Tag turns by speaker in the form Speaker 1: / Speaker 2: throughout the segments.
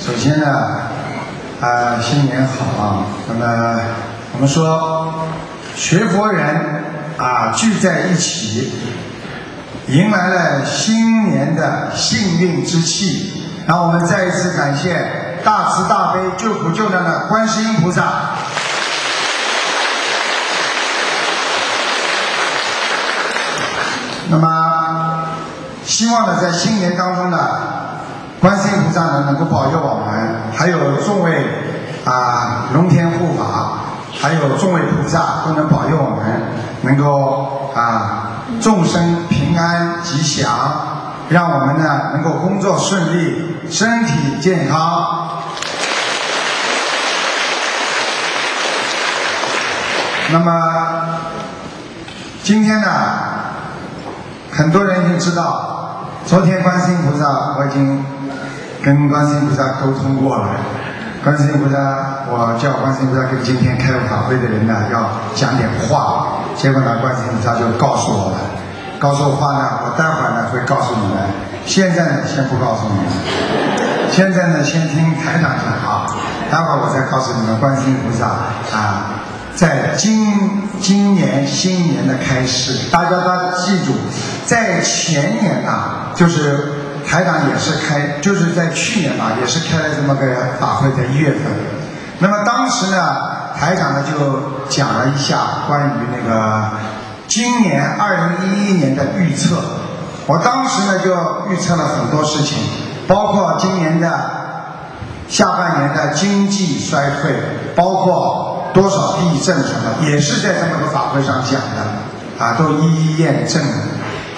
Speaker 1: 首先呢，啊，新年好啊！那么我们说，学佛人啊聚在一起，迎来了新年的幸运之气。让我们再一次感谢大慈大悲救苦救难的观世音菩萨。那么，希望呢，在新年当中呢，观世音菩萨呢能够保佑我们，还有众位啊龙天护法，还有众位菩萨都能保佑我们，能够啊众生平安吉祥，让我们呢能够工作顺利，身体健康。那么今天呢？很多人已经知道，昨天观世音菩萨我已经跟观世音菩萨沟通过了。观世音菩萨，我叫观世音菩萨跟今天开法会的人呢要讲点话。结果呢，观世音菩萨就告诉我了，告诉我话呢，我待会儿呢会告诉你们。现在呢，先不告诉你们。现在呢，先听台长讲啊，待会儿我再告诉你们观世音菩萨啊。在今今年新年的开始，大家都记住，在前年呐，就是台长也是开，就是在去年吧，也是开了这么个法会，在一月份。那么当时呢，台长呢就讲了一下关于那个今年二零一一年的预测。我当时呢就预测了很多事情，包括今年的下半年的经济衰退，包括。多少地震什么，也是在这么个法会上讲的，啊，都一一验证。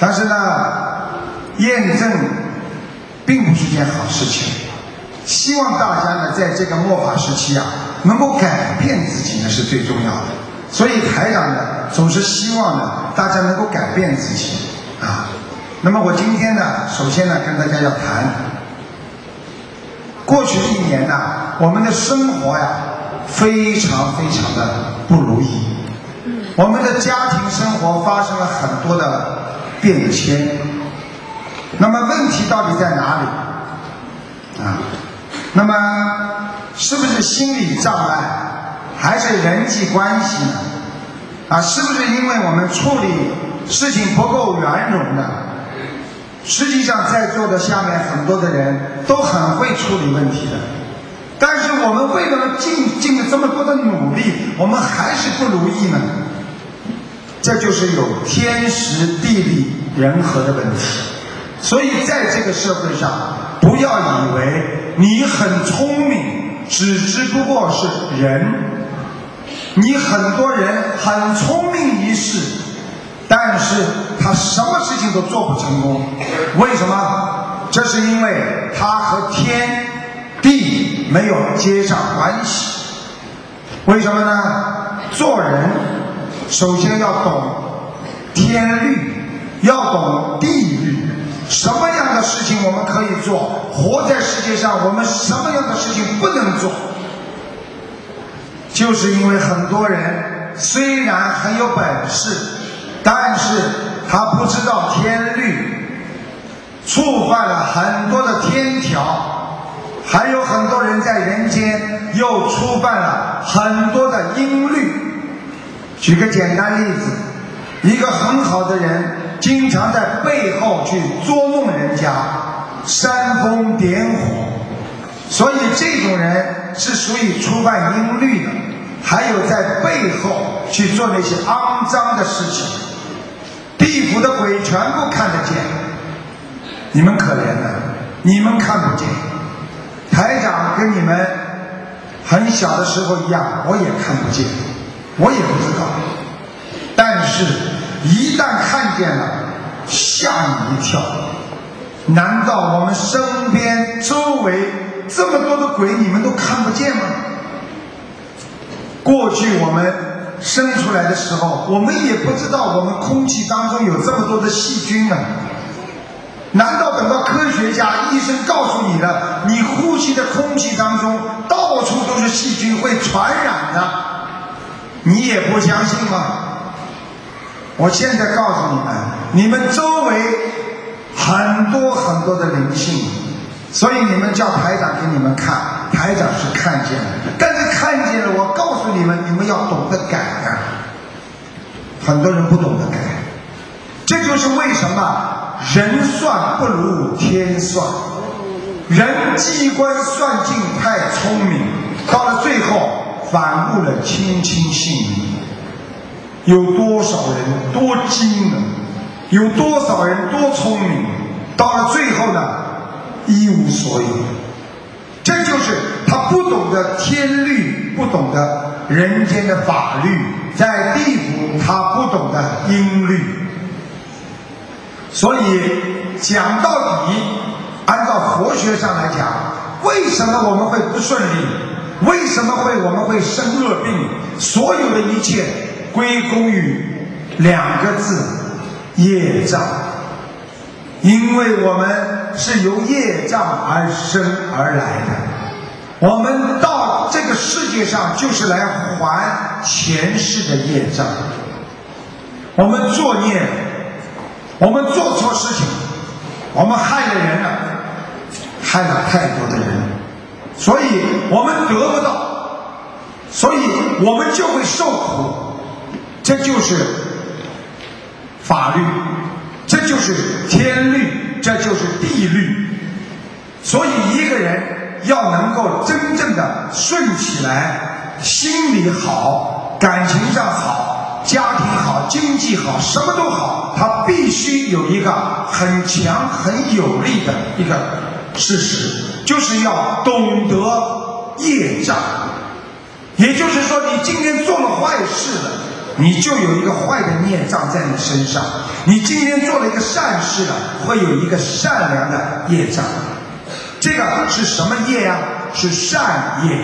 Speaker 1: 但是呢，验证并不是件好事情。希望大家呢，在这个末法时期啊，能够改变自己呢，是最重要的。所以台长呢，总是希望呢，大家能够改变自己啊。那么我今天呢，首先呢，跟大家要谈，过去一年呢，我们的生活呀。非常非常的不如意，我们的家庭生活发生了很多的变迁。那么问题到底在哪里？啊，那么是不是心理障碍，还是人际关系呢？啊，是不是因为我们处理事情不够圆融呢？实际上，在座的下面很多的人都很会处理问题的。但是我们为了尽尽了这么多的努力，我们还是不如意呢。这就是有天时地利人和的问题。所以在这个社会上，不要以为你很聪明，只只不过是人。你很多人很聪明一世，但是他什么事情都做不成功。为什么？这是因为他和天。地没有接上关系，为什么呢？做人首先要懂天律，要懂地律。什么样的事情我们可以做？活在世界上，我们什么样的事情不能做？就是因为很多人虽然很有本事，但是他不知道天律，触犯了很多的天条。还有很多人在人间又触犯了很多的音律。举个简单例子，一个很好的人，经常在背后去捉弄人家，煽风点火，所以这种人是属于触犯音律的。还有在背后去做那些肮脏的事情，地府的鬼全部看得见。你们可怜的，你们看不见。台长跟你们很小的时候一样，我也看不见，我也不知道。但是，一旦看见了，吓你一跳。难道我们身边周围这么多的鬼，你们都看不见吗？过去我们生出来的时候，我们也不知道我们空气当中有这么多的细菌呢。难道等到科学家、医生告诉你了，你呼吸的空气当中到处都是细菌，会传染的，你也不相信吗？我现在告诉你们，你们周围很多很多的灵性，所以你们叫台长给你们看，台长是看见了，但是看见了，我告诉你们，你们要懂得改呀。很多人不懂得改，这就是为什么人算不如天算，人机关算尽太聪明，到了最后反误了卿卿性命。有多少人多精呢？有多少人多聪明？到了最后呢？一无所有，这就是他不懂得天律，不懂得人间的法律，在地府他不懂得音律，所以讲到底，按照佛学上来讲，为什么我们会不顺利？为什么会我们会生恶病？所有的一切归功于两个字：业障。因为我们是由业障而生而来的，我们到这个世界上就是来还前世的业障。我们作孽，我们做错事情，我们害了人了，害了太多的人，所以我们得不到，所以我们就会受苦。这就是法律。这就是天律，这就是地律。所以一个人要能够真正的顺起来，心里好，感情上好，家庭好，经济好，什么都好，他必须有一个很强、很有力的一个事实，就是要懂得业障。也就是说，你今天做了坏事了。你就有一个坏的孽障在你身上。你今天做了一个善事了，会有一个善良的业障。这个是什么业呀？是善业。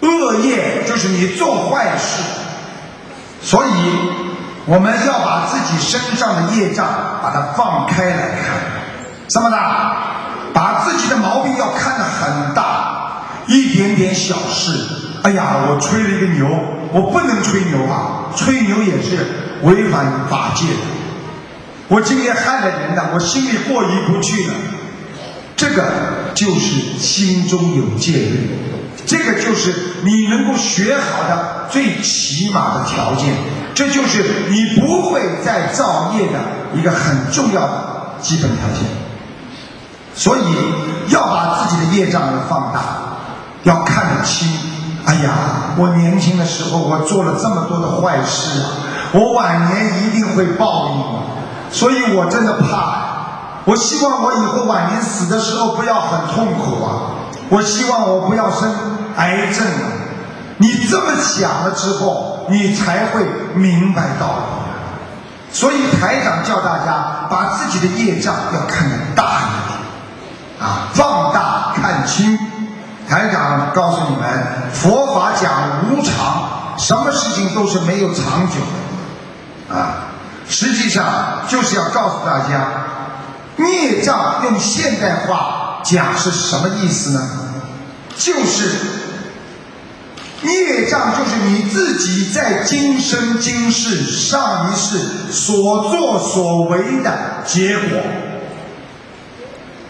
Speaker 1: 恶业就是你做坏事。所以我们要把自己身上的业障把它放开来看。什么呢？把自己的毛病要看得很大，一点点小事。哎呀，我吹了一个牛。我不能吹牛啊！吹牛也是违反法界的。我今天害了人了，我心里过意不去了。这个就是心中有戒律，这个就是你能够学好的最起码的条件，这就是你不会再造业的一个很重要的基本条件。所以要把自己的业障要放大，要看得清。哎呀，我年轻的时候我做了这么多的坏事啊，我晚年一定会报应，所以我真的怕。我希望我以后晚年死的时候不要很痛苦啊，我希望我不要生癌症。你这么想了之后，你才会明白道理。所以台长叫大家把自己的业障要看得大一点，啊，放大看清。台长告诉你们，佛法讲无常，什么事情都是没有长久的，啊，实际上就是要告诉大家，孽障用现代话讲是什么意思呢？就是孽障就是你自己在今生今世上一世所作所为的结果，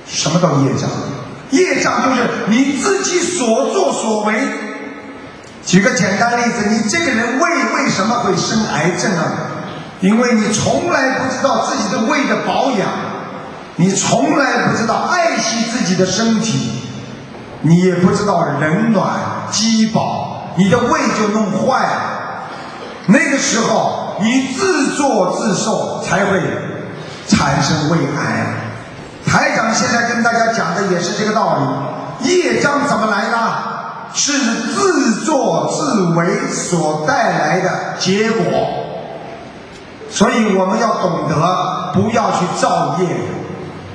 Speaker 1: 什么叫业障？业障就是你自己所作所为。举个简单例子，你这个人胃为什么会生癌症啊？因为你从来不知道自己的胃的保养，你从来不知道爱惜自己的身体，你也不知道冷暖饥饱，你的胃就弄坏了。那个时候你自作自受，才会产生胃癌。台长现在跟大家讲的也是这个道理，业障怎么来的？是自作自为所带来的结果。所以我们要懂得，不要去造业。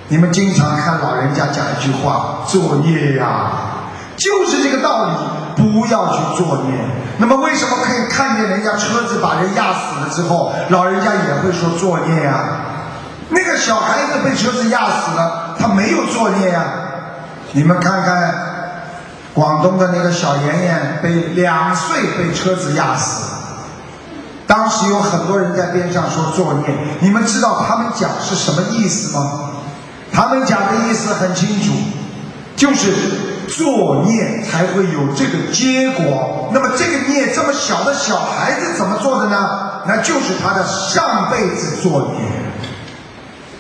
Speaker 1: 你们经常看老人家讲一句话：“作业呀，就是这个道理。”不要去作孽。那么为什么可以看见人家车子把人压死了之后，老人家也会说作孽呀？那个小孩子被车子压死了，他没有作孽呀。你们看看，广东的那个小妍妍被两岁被车子压死，当时有很多人在边上说作孽。你们知道他们讲是什么意思吗？他们讲的意思很清楚，就是作孽才会有这个结果。那么这个孽这么小的小孩子怎么做的呢？那就是他的上辈子作孽。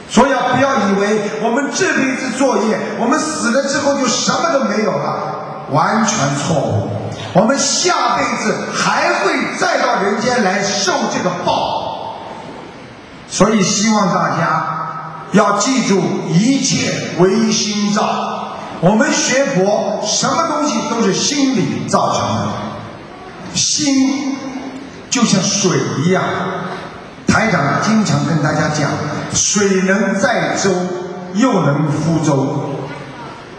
Speaker 1: 所以不要以为我们这辈子作业，我们死了之后就什么都没有了，完全错误。我们下辈子还会再到人间来受这个报。所以希望大家要记住，一切唯心造。我们学佛，什么东西都是心理造成的。心就像水一样。台长经常跟大家讲：水能载舟，又能覆舟。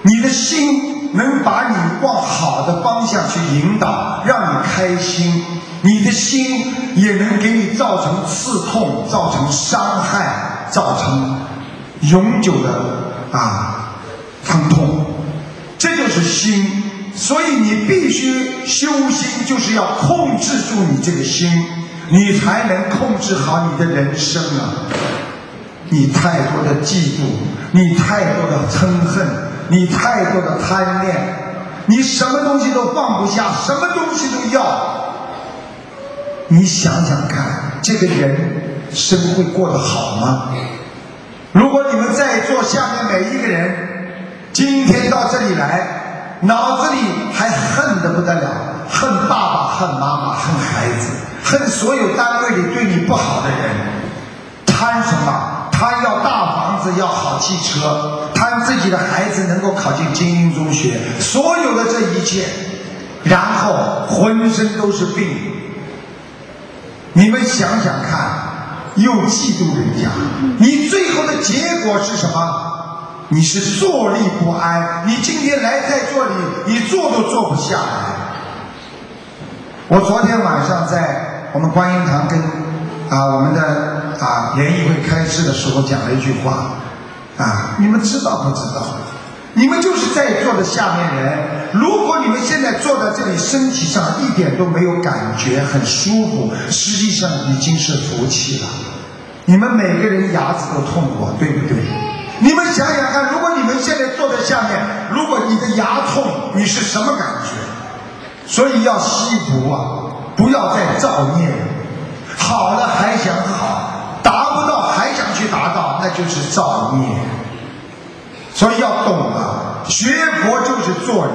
Speaker 1: 你的心能把你往好的方向去引导，让你开心；你的心也能给你造成刺痛、造成伤害、造成永久的啊疼痛。这就是心，所以你必须修心，就是要控制住你这个心。你才能控制好你的人生啊！你太多的嫉妒，你太多的嗔恨，你太多的贪恋，你什么东西都放不下，什么东西都要。你想想看，这个人生会过得好吗？如果你们在座下面每一个人今天到这里来，脑子里还恨得不得了，恨爸爸，恨妈妈，恨孩子。恨所有单位里对你不好的人，贪什么？贪要大房子，要好汽车，贪自己的孩子能够考进精英中学，所有的这一切，然后浑身都是病。你们想想看，又嫉妒人家，你最后的结果是什么？你是坐立不安。你今天来在这里，你坐都坐不下来。我昨天晚上在。我们观音堂跟啊我们的啊联谊会开示的时候讲了一句话啊，你们知道不知道？你们就是在座的下面人，如果你们现在坐在这里，身体上一点都没有感觉，很舒服，实际上已经是福气了。你们每个人牙齿都痛过，对不对？你们想想看，如果你们现在坐在下面，如果你的牙痛，你是什么感觉？所以要吸毒啊！不要再造孽了，好了还想好，达不到还想去达到，那就是造孽。所以要懂啊，学佛就是做人。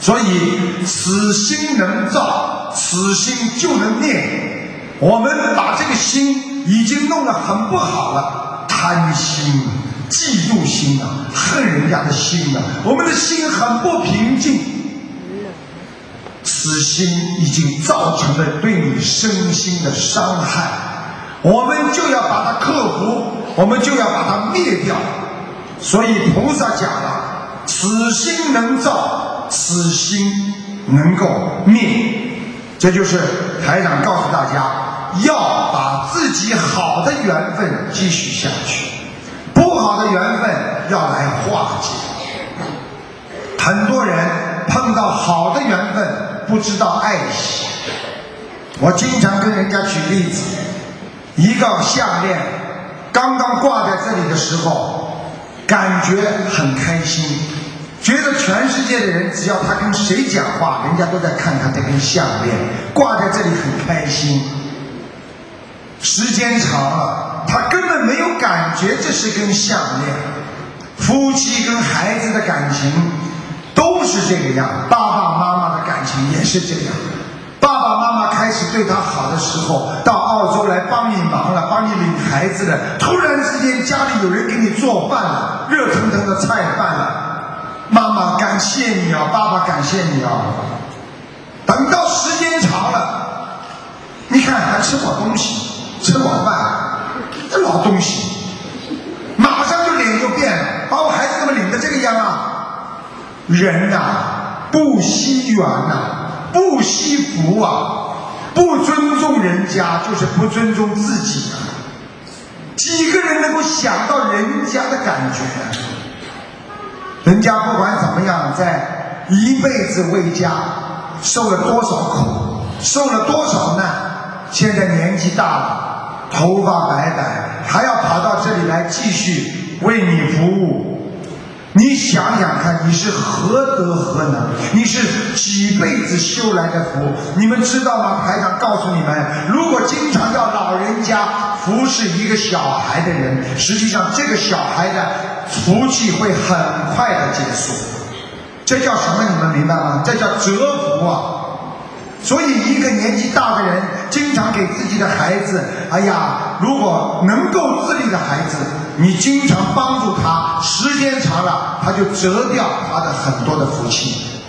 Speaker 1: 所以此心能造，此心就能灭。我们把这个心已经弄得很不好了，贪心、嫉妒心啊，恨人家的心啊，我们的心很不平静。此心已经造成了对你身心的伤害，我们就要把它克服，我们就要把它灭掉。所以菩萨讲了：此心能造，此心能够灭。这就是台长告诉大家，要把自己好的缘分继续下去，不好的缘分要来化解。很多人碰到好的缘分。不知道爱惜，我经常跟人家举例子，一个项链刚刚挂在这里的时候，感觉很开心，觉得全世界的人只要他跟谁讲话，人家都在看他这根项链挂在这里很开心。时间长了，他根本没有感觉这是根项链。夫妻跟孩子的感情都是这个样，爸爸妈妈的。感情也是这样，爸爸妈妈开始对他好的时候，到澳洲来帮你忙了，帮你领孩子了。突然之间家里有人给你做饭了，热腾腾的菜饭了，妈妈感谢你啊，爸爸感谢你啊。等到时间长了，你看还吃饱东西，吃饱饭，这老东西，马上就脸就变了，把我孩子怎么领的这个样啊？人呐。不惜缘呐，不惜福啊，不尊重人家就是不尊重自己啊。几个人能够想到人家的感觉？人家不管怎么样，在一辈子为家受了多少苦，受了多少难，现在年纪大了，头发白白，还要跑到这里来继续为你服务。你想想看，你是何德何能？你是几辈子修来的福？你们知道吗？台长告诉你们，如果经常要老人家服侍一个小孩的人，实际上这个小孩的福气会很快的结束。这叫什么？你们明白吗？这叫折福啊！所以，一个年纪大的人，经常给自己的孩子，哎呀，如果能够自立的孩子，你经常帮助他，时间长了，他就折掉他的很多的福气。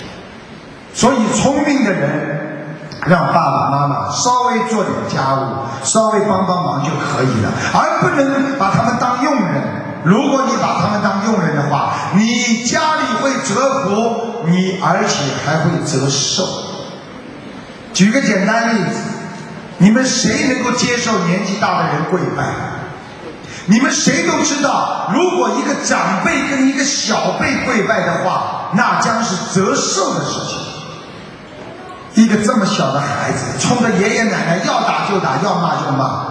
Speaker 1: 所以，聪明的人让爸爸妈妈稍微做点家务，稍微帮帮忙就可以了，而不能把他们当佣人。如果你把他们当佣人的话，你家里会折福，你而且还会折寿。举个简单例子，你们谁能够接受年纪大的人跪拜？你们谁都知道，如果一个长辈跟一个小辈跪拜的话，那将是折寿的事情。一个这么小的孩子，冲着爷爷奶奶要打就打，要骂就骂，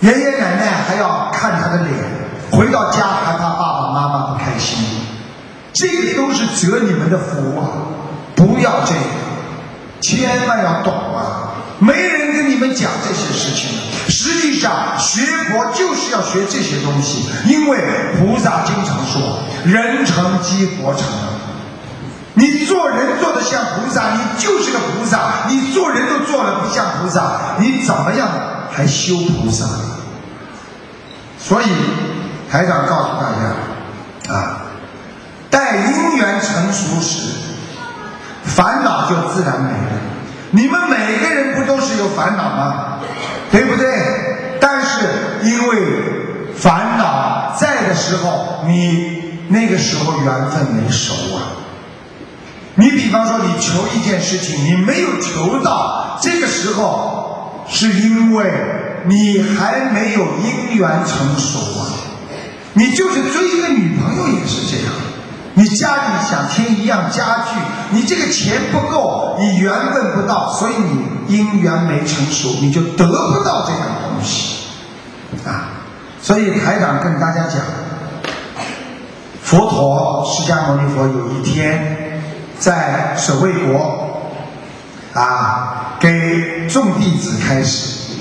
Speaker 1: 爷爷奶奶还要看他的脸，回到家还怕爸爸妈妈不开心，这个都是折你们的福啊！不要这个。千万要懂啊！没人跟你们讲这些事情。实际上，学佛就是要学这些东西，因为菩萨经常说“人成即佛成”。你做人做的像菩萨，你就是个菩萨；你做人都做了不像菩萨，你怎么样还修菩萨？所以，台长告诉大家啊，待因缘成熟时。烦恼就自然没了。你们每个人不都是有烦恼吗？对不对？但是因为烦恼在的时候，你那个时候缘分没熟啊。你比方说，你求一件事情，你没有求到，这个时候是因为你还没有因缘成熟啊。你就是追一个女朋友也是这样。你家里想添一样家具，你这个钱不够，你缘分不到，所以你因缘没成熟，你就得不到这样东西啊。所以台长跟大家讲，佛陀释迦牟尼佛有一天在舍卫国啊，给众弟子开始，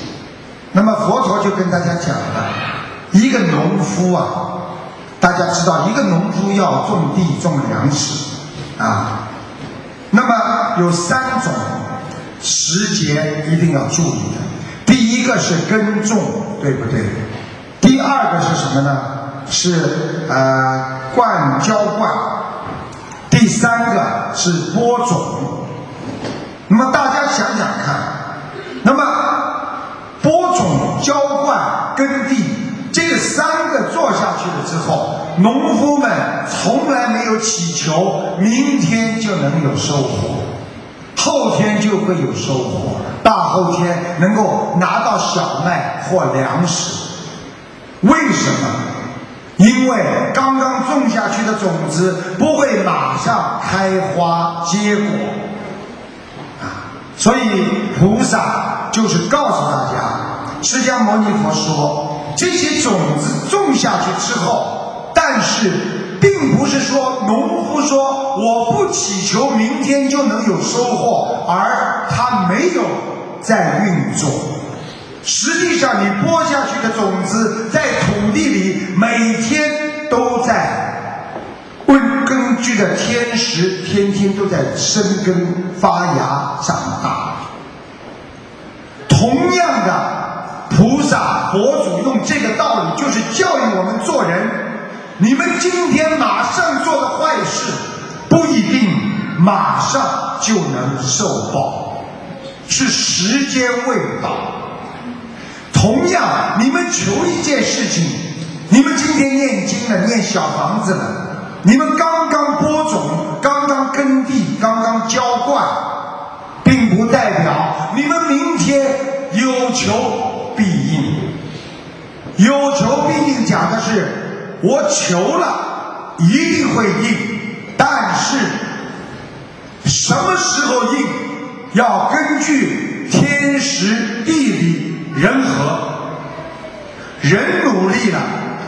Speaker 1: 那么佛陀就跟大家讲了，一个农夫啊。大家知道，一个农夫要种地种粮食，啊，那么有三种时节一定要注意的。第一个是耕种，对不对？第二个是什么呢？是呃灌浇灌。第三个是播种。那么大家想想看，那么播种、浇灌、耕地。这三个做下去了之后，农夫们从来没有祈求明天就能有收获，后天就会有收获，大后天能够拿到小麦或粮食。为什么？因为刚刚种下去的种子不会马上开花结果啊！所以菩萨就是告诉大家，释迦牟尼佛说。这些种子种下去之后，但是并不是说农夫说我不祈求明天就能有收获，而他没有在运作。实际上，你播下去的种子在土地里每天都在，为根据着天时，天天都在生根发芽长大。同样的。菩萨、佛祖用这个道理，就是教育我们做人。你们今天马上做的坏事，不一定马上就能受报，是时间未到。同样，你们求一件事情，你们今天念经了，念小房子了，你们刚刚播种，刚刚耕地，刚刚浇灌，并不代表你们明天有求。有求必应，讲的是我求了一定会应，但是什么时候应，要根据天时地利人和。人努力了，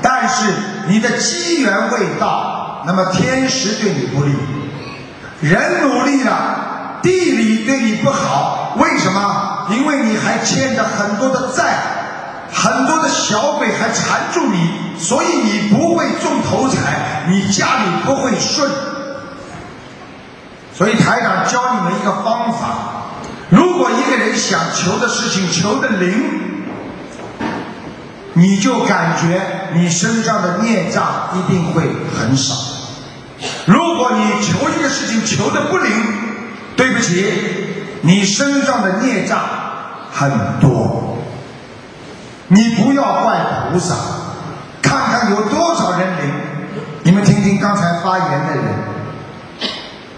Speaker 1: 但是你的机缘未到，那么天时对你不利。人努力了，地理对你不好，为什么？因为你还欠着很多的债，很多的小鬼还缠住你，所以你不会中头彩，你家里不会顺。所以台长教你们一个方法：如果一个人想求的事情求的灵。你就感觉你身上的孽障一定会很少。如果你求一个事情求的不灵，对不起，你身上的孽障很多。你不要怪菩萨，看看有多少人灵。你们听听刚才发言的人，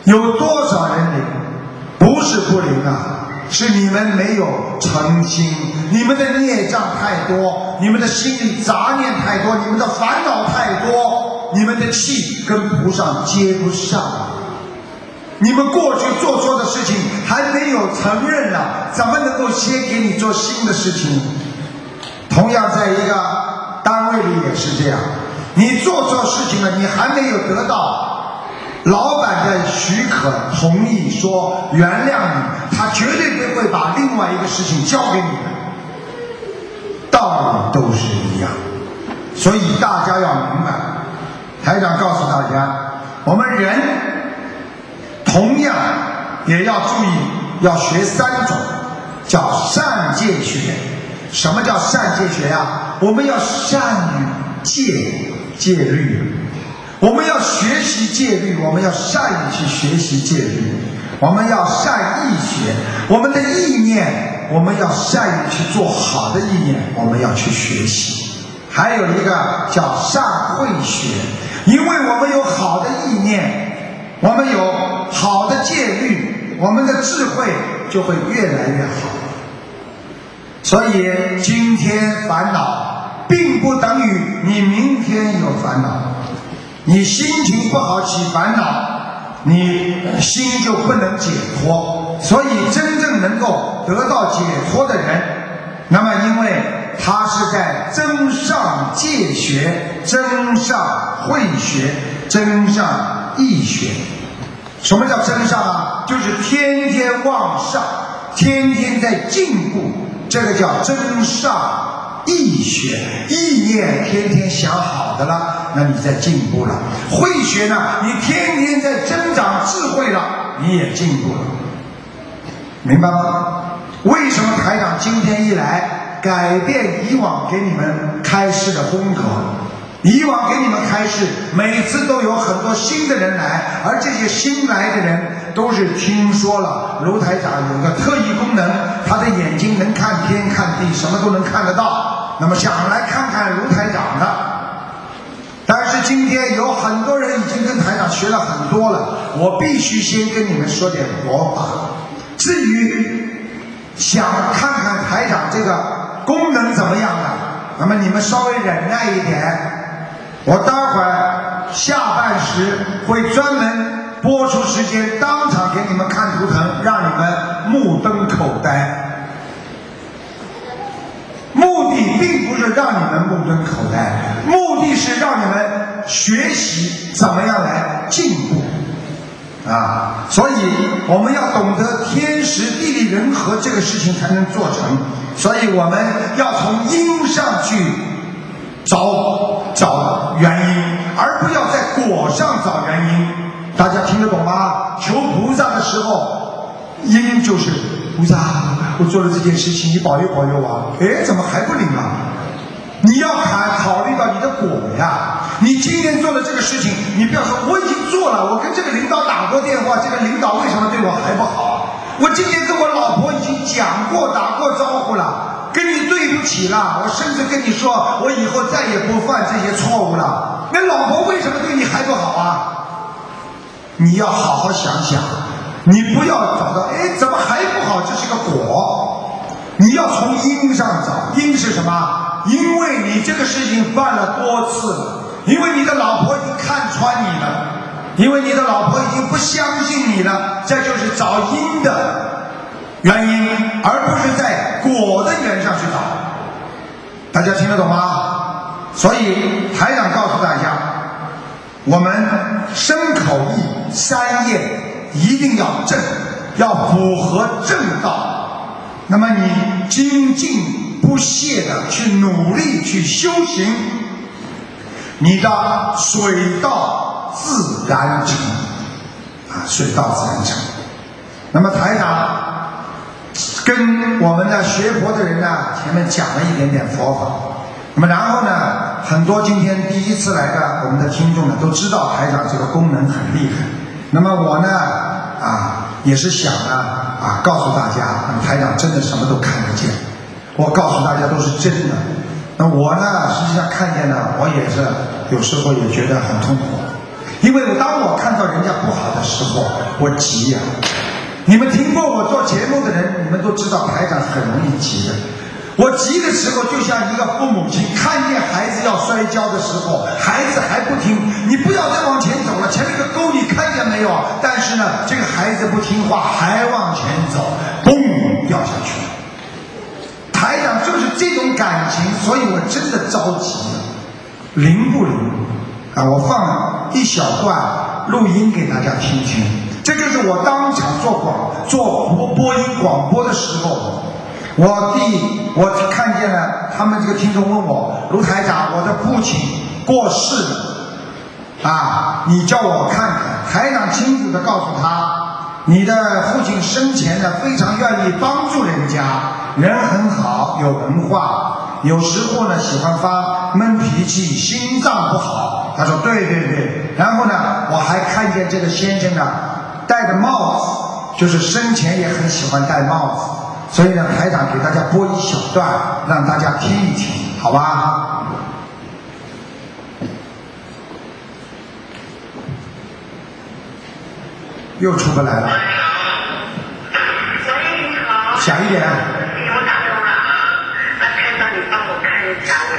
Speaker 1: 有多少人灵？不是不灵啊。是你们没有诚心，你们的孽障太多，你们的心里杂念太多，你们的烦恼太多，你们的气跟菩萨接不上。你们过去做错的事情还没有承认呢，怎么能够先给你做新的事情？同样，在一个单位里也是这样，你做错事情了，你还没有得到。老板的许可同意说原谅你，他绝对不会把另外一个事情交给你的，道理都是一样，所以大家要明白。台长告诉大家，我们人同样也要注意，要学三种，叫善戒学。什么叫善戒学呀？我们要善于戒戒律。我们要学习戒律，我们要善于去学习戒律，我们要善意学，我们的意念，我们要善于去做好的意念，我们要去学习。还有一个叫善慧学，因为我们有好的意念，我们有好的戒律，我们的智慧就会越来越好。所以今天烦恼，并不等于你明天有烦恼。你心情不好起烦恼，你心就不能解脱。所以真正能够得到解脱的人，那么因为他是在增上戒学、增上慧学、增上义学。什么叫增上啊？就是天天往上，天天在进步，这个叫增上。意学，意念天天想好的了，那你在进步了；慧学呢，你天天在增长智慧了，你也进步了。明白吗？为什么台长今天一来，改变以往给你们开示的风格？以往给你们开示，每次都有很多新的人来，而这些新来的人都是听说了卢台长有个特异功能，他的眼睛能看天看地，什么都能看得到。那么想来看看卢台长的，但是今天有很多人已经跟台长学了很多了，我必须先跟你们说点佛法。至于想看看台长这个功能怎么样的，那么你们稍微忍耐一点。我待会儿下半时会专门播出时间，当场给你们看图腾，让你们目瞪口呆。目的并不是让你们目瞪口呆，目的是让你们学习怎么样来进步啊！所以我们要懂得天时地利人和这个事情才能做成，所以我们要从因上去。找找原因，而不要在果上找原因。大家听得懂吗？求菩萨的时候，因就是菩萨，我做了这件事情，你保佑保佑我。哎，怎么还不灵啊？你要考考虑到你的果呀。你今天做的这个事情，你不要说我已经做了，我跟这个领导打过电话，这个领导为什么对我还不好？我今天跟我老婆已经讲过、打过招呼了。起了，我甚至跟你说，我以后再也不犯这些错误了。那老婆为什么对你还不好啊？你要好好想想，你不要找到，哎，怎么还不好？这是个果，你要从因上找。因是什么？因为你这个事情犯了多次了，因为你的老婆已经看穿你了，因为你的老婆已经不相信你了，这就是找因的。原因，而不是在果的缘上去找。大家听得懂吗？所以台长告诉大家，我们身口意三业一定要正，要符合正道。那么你精进不懈的去努力去修行，你的水到自然成啊，水到自然成。那么台长。跟我们的学佛的人呢，前面讲了一点点佛法。那么然后呢，很多今天第一次来的我们的听众呢，都知道台长这个功能很厉害。那么我呢，啊，也是想呢，啊，告诉大家，台长真的什么都看得见。我告诉大家都是真的。那我呢，实际上看见呢，我也是有时候也觉得很痛苦，因为当我看到人家不好的时候，我急呀。你们听过我做节目的人，你们都知道台长是很容易急的。我急的时候，就像一个父母亲看见孩子要摔跤的时候，孩子还不听，你不要再往前走了，前面个沟你看见没有？但是呢，这个孩子不听话，还往前走，嘣，掉下去了。台长就是这种感情，所以我真的着急了。灵不灵？啊，我放一小段录音给大家听听。这就是我当场做广做播播音广播的时候，我第我看见了他们这个听众问我卢台长，我的父亲过世了，啊，你叫我看看。台长清楚的告诉他，你的父亲生前呢非常愿意帮助人家，人很好，有文化，有时候呢喜欢发闷脾气，心脏不好。他说对对对，然后呢我还看见这个先生呢。戴的帽子，就是生前也很喜欢戴帽子，所以呢，台长给大家播一小段，让大家听一听，好吧？又出不来了。
Speaker 2: 喂，你好。
Speaker 1: 响一点。
Speaker 2: 我打通了啊，那台长，你帮我看一下我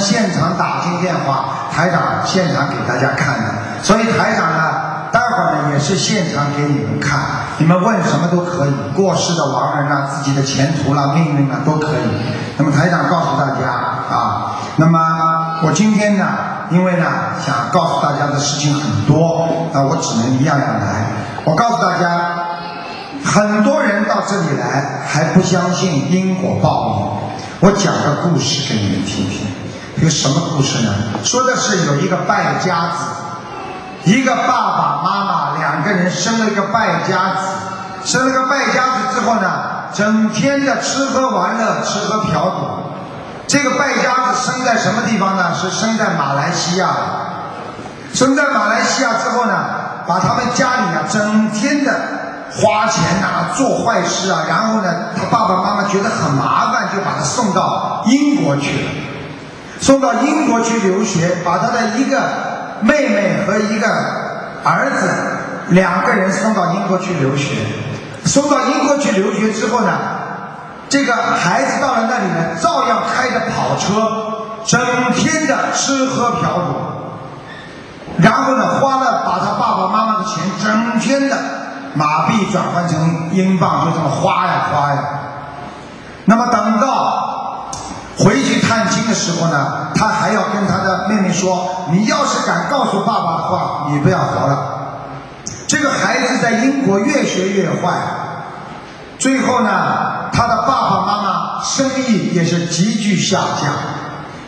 Speaker 2: 现
Speaker 1: 场打进电话，台长现场给大家看的。所以台长呢，待会儿呢也是现场给你们看，你们问什么都可以，过世的亡人啊，自己的前途啦、命运啊都可以。那么台长告诉大家啊，那么我今天呢，因为呢想告诉大家的事情很多，那我只能一样样来。我告诉大家，很多人到这里来还不相信因果报应。我讲个故事给你们听听，一个什么故事呢？说的是有一个败家子，一个爸爸妈妈两个人生了一个败家子，生了个败家子之后呢，整天的吃喝玩乐，吃喝嫖赌。这个败家子生在什么地方呢？是生在马来西亚。生在马来西亚之后呢，把他们家里啊整天的。花钱呐，做坏事啊，然后呢，他爸爸妈妈觉得很麻烦，就把他送到英国去了，送到英国去留学，把他的一个妹妹和一个儿子两个人送到英国去留学。送到英国去留学之后呢，这个孩子到了那里呢，照样开着跑车，整天的吃喝嫖赌，然后呢，花了把他爸爸妈妈的钱，整天的。马币转换成英镑，就这么花呀花呀。那么等到回去探亲的时候呢，他还要跟他的妹妹说：“你要是敢告诉爸爸的话，你不要活了。”这个孩子在英国越学越坏，最后呢，他的爸爸妈妈生意也是急剧下降，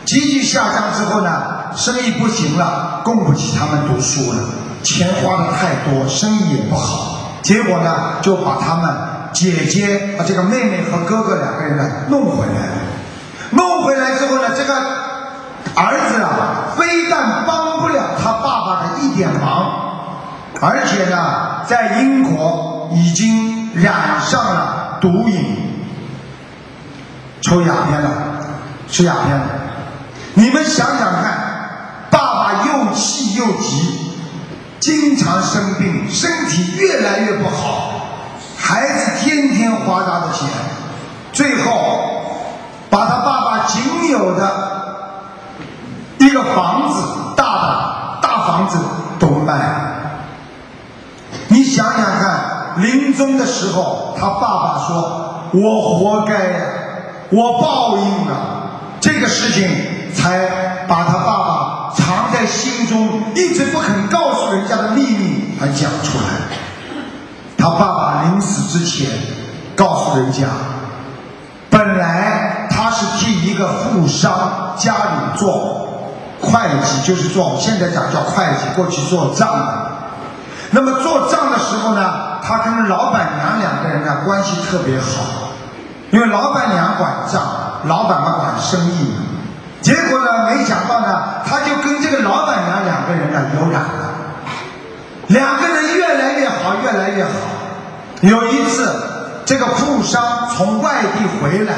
Speaker 1: 急剧下降之后呢，生意不行了，供不起他们读书了。钱花的太多，生意也不好，结果呢就把他们姐姐啊这个妹妹和哥哥两个人呢弄回来了。回来之后呢，这个儿子啊，非但帮不了他爸爸的一点忙，而且呢，在英国已经染上了毒瘾，抽鸦片了，吃鸦片了。你们想想看，爸爸又气又急，经常生病，身体越来越不好，孩子天天花他的钱，最后。把他爸爸仅有的一个房子，大的大房子都卖了。你想想看，临终的时候，他爸爸说：“我活该呀，我报应了。”这个事情才把他爸爸藏在心中，一直不肯告诉人家的秘密，还讲出来。他爸爸临死之前告诉人家，一个富商家里做会计，就是做现在讲叫会计，过去做账的。那么做账的时候呢，他跟老板娘两个人呢关系特别好，因为老板娘管账，老板嘛管生意。结果呢，没想到呢，他就跟这个老板娘两个人呢有染了，两个人越来越好，越来越好。有一次，这个富商从外地回来。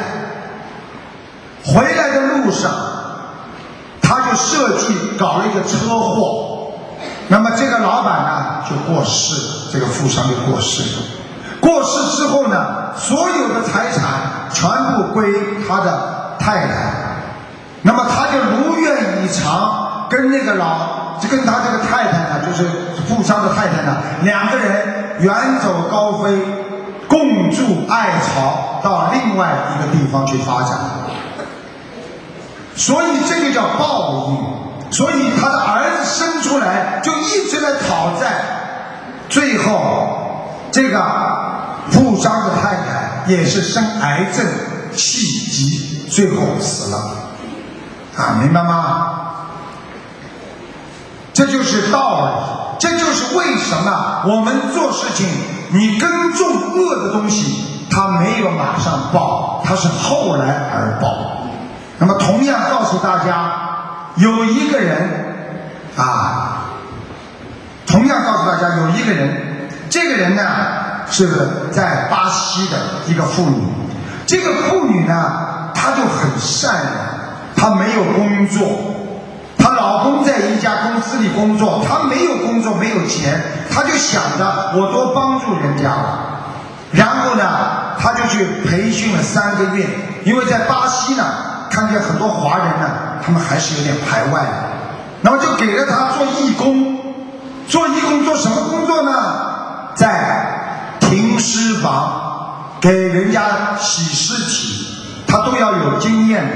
Speaker 1: 回来的路上，他就设计搞了一个车祸，那么这个老板呢就过世了，这个富商就过世了。过世之后呢，所有的财产全部归他的太太，那么他就如愿以偿，跟那个老，就跟他这个太太呢，就是富商的太太呢，两个人远走高飞，共筑爱巢，到另外一个地方去发展。所以这个叫报应，所以他的儿子生出来就一直在讨债，最后这个富商的太太也是生癌症，气急，最后死了，啊，明白吗？这就是道理，这就是为什么我们做事情，你耕种恶的东西，它没有马上报，它是后来而报。那么，同样告诉大家，有一个人啊，同样告诉大家有一个人，这个人呢是在巴西的一个妇女。这个妇女呢，她就很善良，她没有工作，她老公在一家公司里工作，她没有工作，没有钱，她就想着我多帮助人家。然后呢，她就去培训了三个月，因为在巴西呢。看见很多华人呢，他们还是有点排外的，那么就给了他做义工，做义工做什么工作呢？在停尸房给人家洗尸体，他都要有经验的。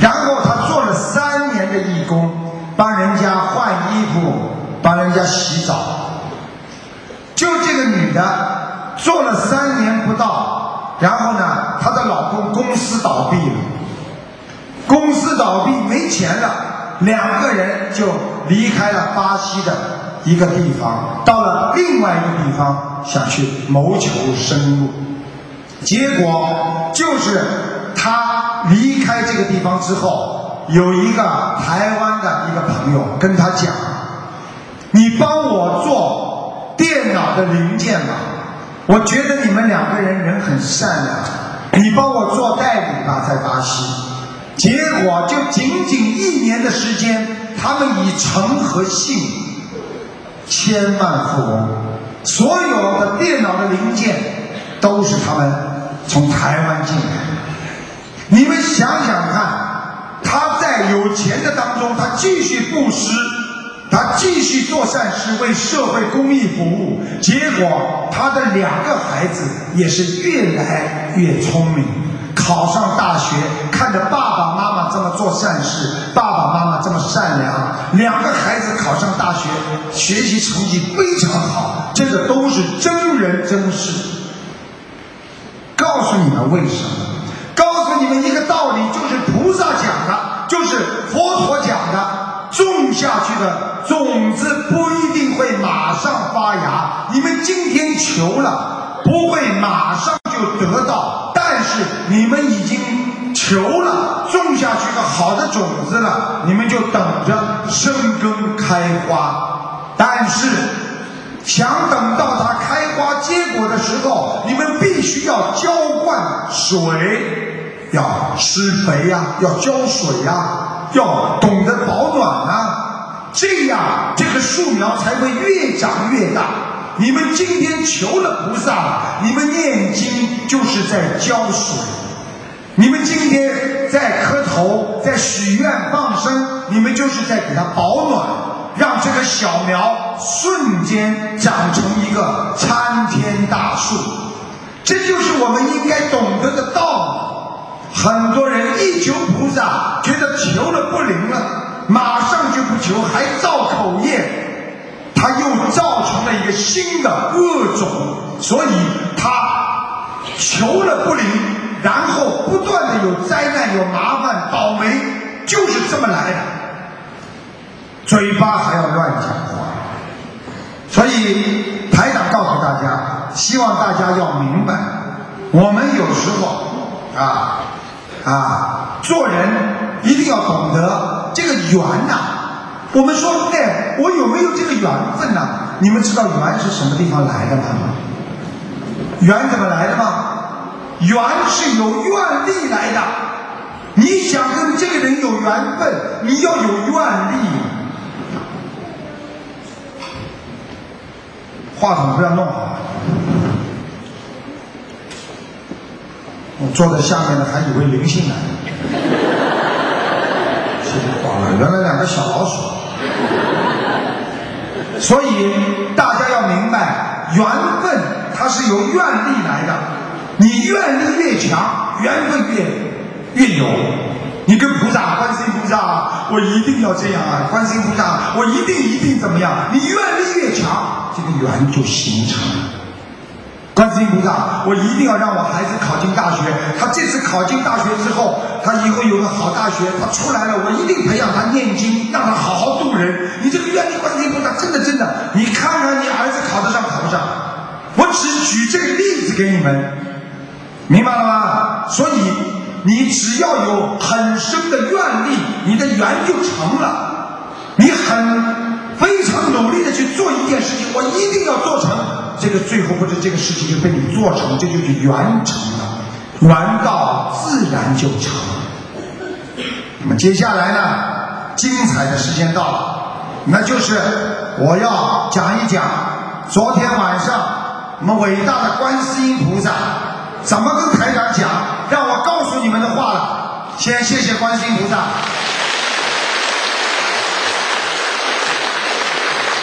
Speaker 1: 然后他做了三年的义工，帮人家换衣服，帮人家洗澡。就这个女的做了三年不到，然后呢，她的老公公司倒闭了。公司倒闭没钱了，两个人就离开了巴西的一个地方，到了另外一个地方想去谋求生路。结果就是他离开这个地方之后，有一个台湾的一个朋友跟他讲：“你帮我做电脑的零件吧，我觉得你们两个人人很善良，你帮我做代理吧，在巴西。”结果就仅仅一年的时间，他们以诚和信千万富翁，所有的电脑的零件都是他们从台湾进来。你们想想看，他在有钱的当中，他继续布施，他继续做善事，为社会公益服务。结果他的两个孩子也是越来越聪明。考上大学，看着爸爸妈妈这么做善事，爸爸妈妈这么善良，两个孩子考上大学，学习成绩非常好，这个都是真人真事。告诉你们为什么？告诉你们一个道理，就是菩萨讲的，就是佛陀讲的，种下去的种子不一定会马上发芽。你们今天求了，不会马上就得到，是你们已经求了，种下去个好的种子了，你们就等着生根开花。但是想等到它开花结果的时候，你们必须要浇灌水，要施肥呀、要浇水呀、要懂得保暖啊，这样这个树苗才会越长越大。你们今天求了菩萨，你们念经就是在浇水。你们今天在磕头，在许愿放生，你们就是在给它保暖，让这个小苗瞬间长成一个参天大树。这就是我们应该懂得的道理。很多人一求菩萨，觉得求了不灵了，马上就不求，还造口业，他又造成了一个新的恶种，所以他求了不灵，然后不断的有灾难、有麻烦、倒霉，就是这么来的。嘴巴还要乱讲话，所以台长告诉大家，希望大家要明白，我们有时候啊啊做人一定要懂得这个缘呐、我们说，哎，我有没有这个缘分呢、你们知道缘是什么地方来的吗？缘怎么来的吗？缘是有愿力来的。你想跟这个人有缘分，你要有愿力。话筒不要弄好。我坐在下面的还以为灵性来了，稀里哗啦，原来两个小老鼠。所以大家要明白，缘分它是由愿力来的。你愿力越强，缘分越越有。你跟菩萨、关心菩萨，我一定要这样啊！关心菩萨，我一定一定怎么样？你愿力越强，这个缘就形成了。观世音菩萨，我一定要让我孩子考进大学。他这次考进大学之后，他以后有个好大学，他出来了，我一定培养他念经，让他好好度人。你这个愿力，观世音菩萨，真的真的，你看看你儿子考得上考不上？我只举这个例子给你们，明白了吗？所以你只要有很深的愿力，你的缘就成了。你很非常努力的去做一件事情，我一定要做成。这个最后或者这个事情就被你做成，这就是缘成了，缘到自然就成了。那么接下来呢，精彩的时间到了，那就是我要讲一讲昨天晚上我们伟大的观世音菩萨怎么跟台长讲，让我告诉你们的话了。先谢谢观世音菩萨。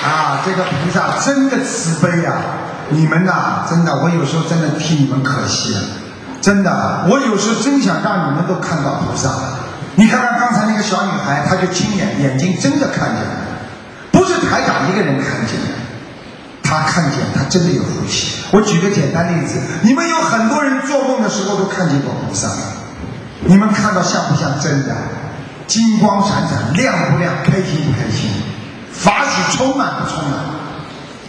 Speaker 1: 啊，这个菩萨真的慈悲呀、你们呐、真的，我有时候真的替你们可惜啊，真的，我有时候真想让你们都看到菩萨。你看看刚才那个小女孩，她就亲眼眼睛真的看见了，不是台长一个人看见的，她看见，她真的有福气。我举个简单例子，你们有很多人做梦的时候都看见过菩萨，你们看到像不像真的？金光闪闪，亮不亮？开心不开心？法喜充满不充满？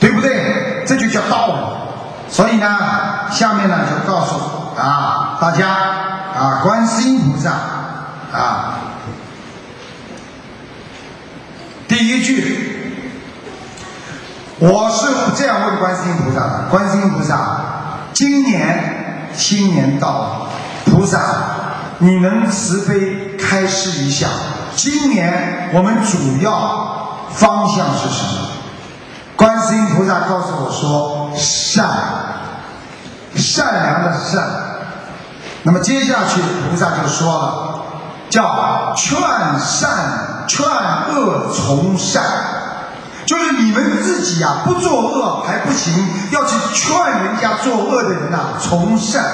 Speaker 1: 对不对？这就叫道理。所以呢，下面呢就告诉啊大家啊，观世音菩萨啊，第一句，我是这样问观世音菩萨的：观世音菩萨，今年新年到了，菩萨，你能慈悲开示一下，今年我们主要方向是什么？观世音菩萨告诉我说：善，善良的善。那么接下去菩萨就说了，叫劝善劝恶从善，就是你们自己呀、不作恶还不行，要去劝人家作恶的人呐、从善，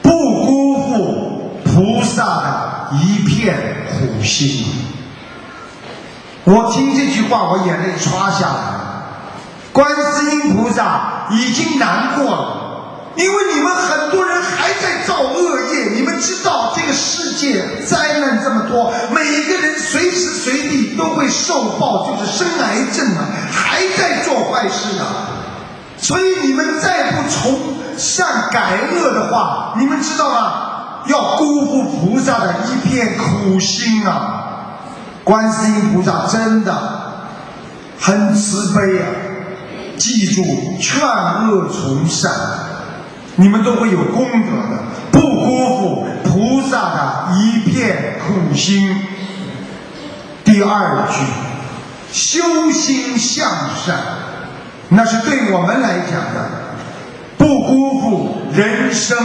Speaker 1: 不辜负菩萨的一片苦心。我听这句话，我眼泪唰下来。观世音菩萨已经难过了，因为你们很多人还在造恶业。你们知道这个世界灾难这么多，每个人随时随地都会受报，就是生癌症啊，还在做坏事啊。所以你们再不从善改恶的话，你们知道吗？要辜负菩萨的一片苦心啊！观世音菩萨真的很慈悲啊！记住，劝恶从善，你们都会有功德的，不辜负菩萨的一片苦心。第二句，修心向善，那是对我们来讲的，不辜负人生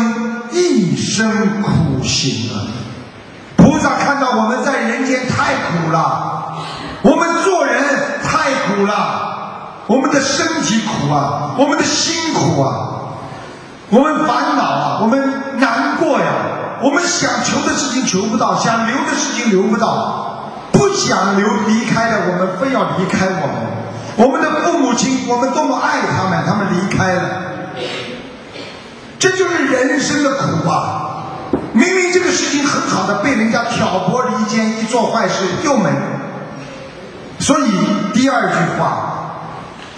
Speaker 1: 一生苦行啊！菩萨看到我们在人间太苦了，我们做人太苦了，我们的身体苦啊，我们的心苦啊，我们烦恼啊，我们难过呀，我们想求的事情求不到，想留的事情留不到，不想留离开的，我们非要离开我们。我们的父母亲，我们多么爱他们，他们离开了，这就是人生的苦啊！明明这个事情很好的，被人家挑拨离间，一做坏事又没。所以第二句话，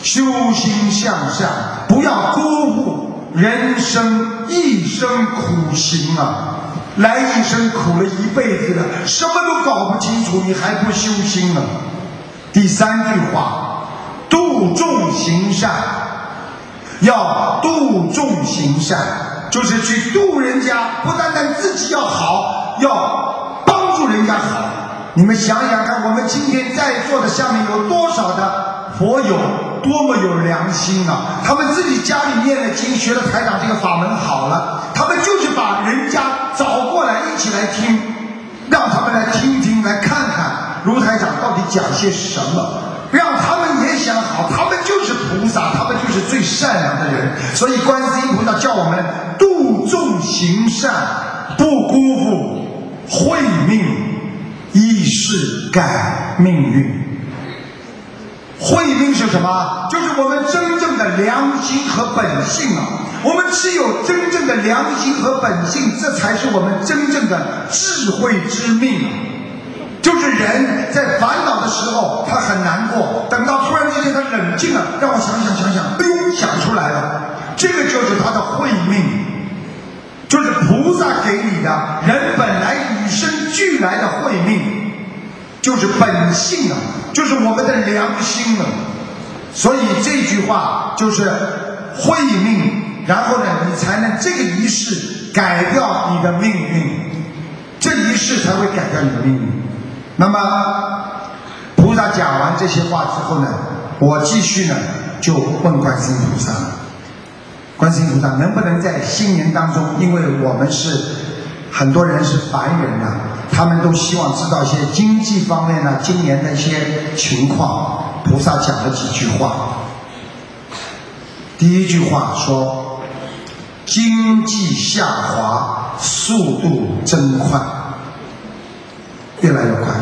Speaker 1: 修心向善，不要辜负人生一生苦行啊！来一生苦了一辈子了，什么都搞不清楚，你还不修心呢？第三句话，度众行善，要度众行善。就是去度人家，不单单自己要好，要帮助人家好。你们想想看，我们今天在座的下面有多少的佛友，多么有良心啊！他们自己家里念了经，学了台长这个法门好了，他们就是把人家找过来一起来听，让他们来听听，来看看卢台长到底讲些什么，让他们也想好，他们就是菩萨，他们就是最善良的人。所以观世音菩萨叫我们。度众行善，不辜负慧命，一世改命运。慧命是什么？就是我们真正的良心和本性啊！我们只有真正的良心和本性，这才是我们真正的智慧之命。就是人在烦恼的时候，他很难过；等到突然之间他冷静了，让我想想想想，哎呦，想出来了，这个就是他的慧命。就是菩萨给你的，人本来与生俱来的慧命，就是本性啊，就是我们的良心啊。所以这句话就是慧命，然后呢，你才能这个仪式改掉你的命运，这仪式才会改掉你的命运。那么菩萨讲完这些话之后呢，我继续呢就问观世音菩萨。观世音菩萨能不能在新年当中，因为我们是很多人是凡人呐，他们都希望知道一些经济方面呢，今年的一些情况。菩萨讲了几句话。第一句话说，经济下滑速度真快，越来越快，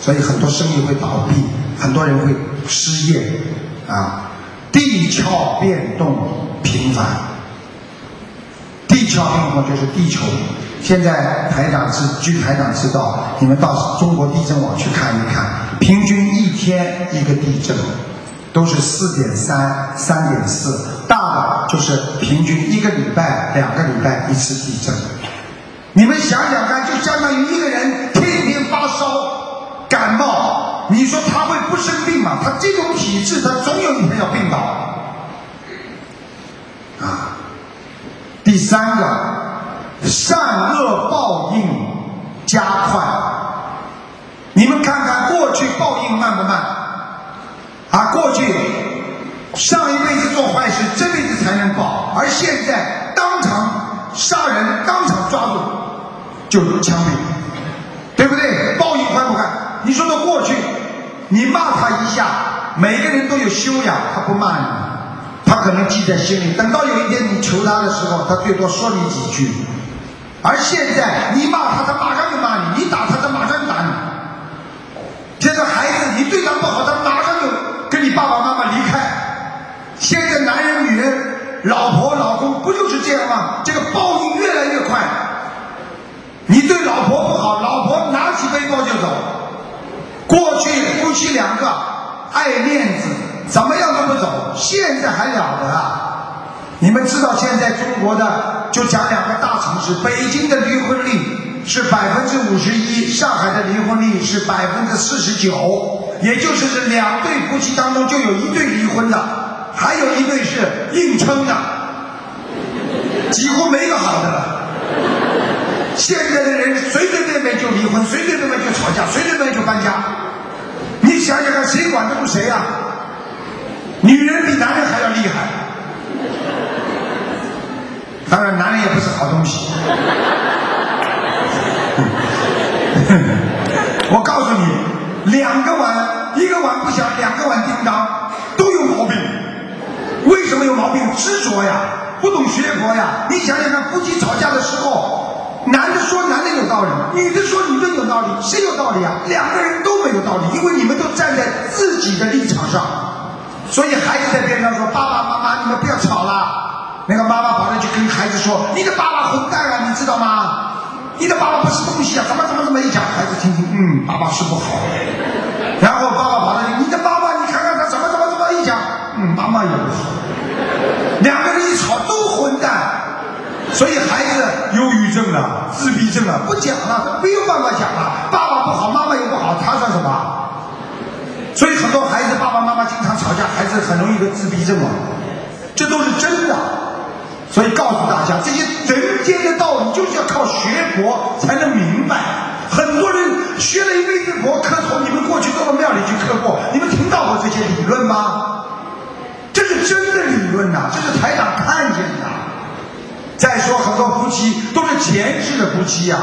Speaker 1: 所以很多生意会倒闭，很多人会失业啊，地壳变动。频繁，地壳变动就是地球。现在台长知，据台长知道，你们到中国地震网去看一看，平均一天一个地震，都是四点三、三点四，大的就是平均一个礼拜、两个礼拜一次地震。你们想想看，就相当于一个人、感冒，你说他会不生病吗？他这种体质，他总有一天要病倒。啊，第三个，善恶报应加快。你们看看过去报应慢不慢？啊，过去上一辈子做坏事，这辈子才能报，而现在当场杀人，当场抓住就枪毙，对不对？报应快不快？你说的过去，你骂他一下，每个人都有修养，他不骂你。他可能记在心里，等到有一天你求他的时候，他最多说你几句。而现在你骂他，他马上就骂你；你打他，他马上就打你。现在孩子你对他不好，他马上就跟你爸爸妈妈离开。现在男人、女人、老婆、老公不就是这样吗？这个报应越来越快。你对老婆不好，老婆拿起背包就走。过去夫妻两个爱面子，怎么样都不走，现在还了得啊！你们知道现在中国的就讲两个大城市，北京的离婚率是百分之五十一，上海的离婚率是百分之四十九，也就是是两对夫妻当中就有一对离婚的，还有一对是硬撑的，几乎没个好的了。现在的人随随便便就离婚，随随便便就吵架，随随便便就搬家。你想想看，谁管得住谁呀、女人比男人还要厉害。当然，男人也不是好东西。我告诉你，两个碗，一个碗不响，两个碗叮当，都有毛病。为什么有毛病？执着呀，不懂学佛呀。你想想看，夫妻吵架的时候，男的说男的有道理，女的说女的有道理，谁有道理啊？两个人都没有道理，因为你们都站在自己的立场上。所以孩子在边上说：“爸爸妈妈，你们不要吵了。”那个妈妈跑上去跟孩子说：“你的爸爸混蛋啊，你知道吗？你的爸爸不是东西啊！怎么怎么怎么一讲，孩子听听，嗯，爸爸是不好。然后爸爸跑上去，你的爸爸，你看看他怎么怎么怎么一讲，嗯，妈妈也不好。两个人一吵都混蛋，所以孩子忧郁症了、自闭症了，不讲了，没有办法讲了。爸爸不好，妈妈也不好，他算什么？所以很多孩子爸爸妈妈经常吵架，孩子很容易得自闭症啊，这都是真的。所以告诉大家，这些人间的道理就是要靠学佛才能明白。很多人学了一辈子佛，磕头，你们过去都到庙里去磕过，你们听到过这些理论吗？这是真的理论呐、这是台长看见的。再说很多夫妻都是前世的夫妻呀、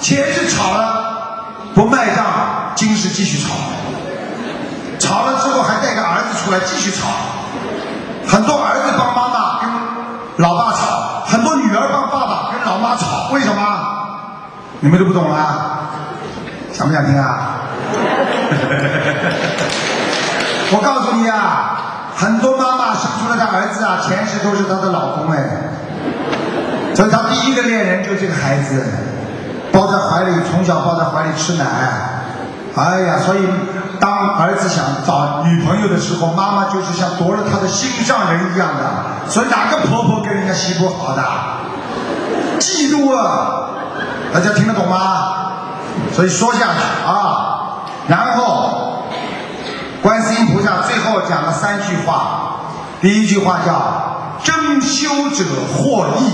Speaker 1: 前世吵了不卖账，今世继续吵，吵了之后还带个儿子出来继续吵，很多儿子帮妈妈跟老爸吵，很多女儿帮爸爸跟老妈吵，为什么？你们都不懂啊？想不想听啊？我告诉你啊，很多妈妈生出来的儿子啊，前世都是她的老公哎，所以他第一个恋人就这个孩子，抱在怀里，从小抱在怀里吃奶。哎呀，所以当儿子想找女朋友的时候，妈妈就是像夺了他的心上人一样的。所以哪个婆婆跟人家媳妇好的？嫉妒啊！大家听得懂吗？所以说下去啊，然后观世音菩萨最后讲了三句话，第一句话叫“真修者获益”，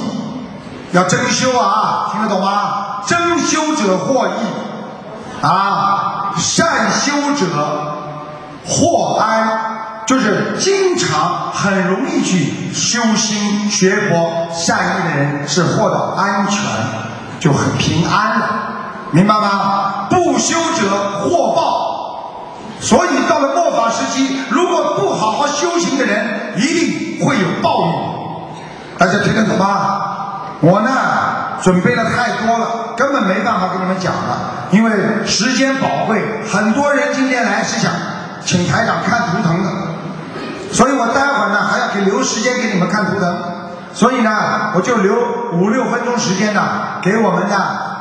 Speaker 1: 要真修啊，听得懂吗？真修者获益啊，善修者获安，就是经常很容易去修心学佛善意的人是获得安全，就很平安了，明白吗？不修者获报，所以到了末法时期，如果不好好修行的人，一定会有报应。大家听得懂吗？我呢准备的太多了，根本没办法跟你们讲了，因为时间宝贵。很多人今天来是想请台长看图腾的，所以我待会儿呢还要给留时间给你们看图腾，所以呢我就留五六分钟时间呢给我们的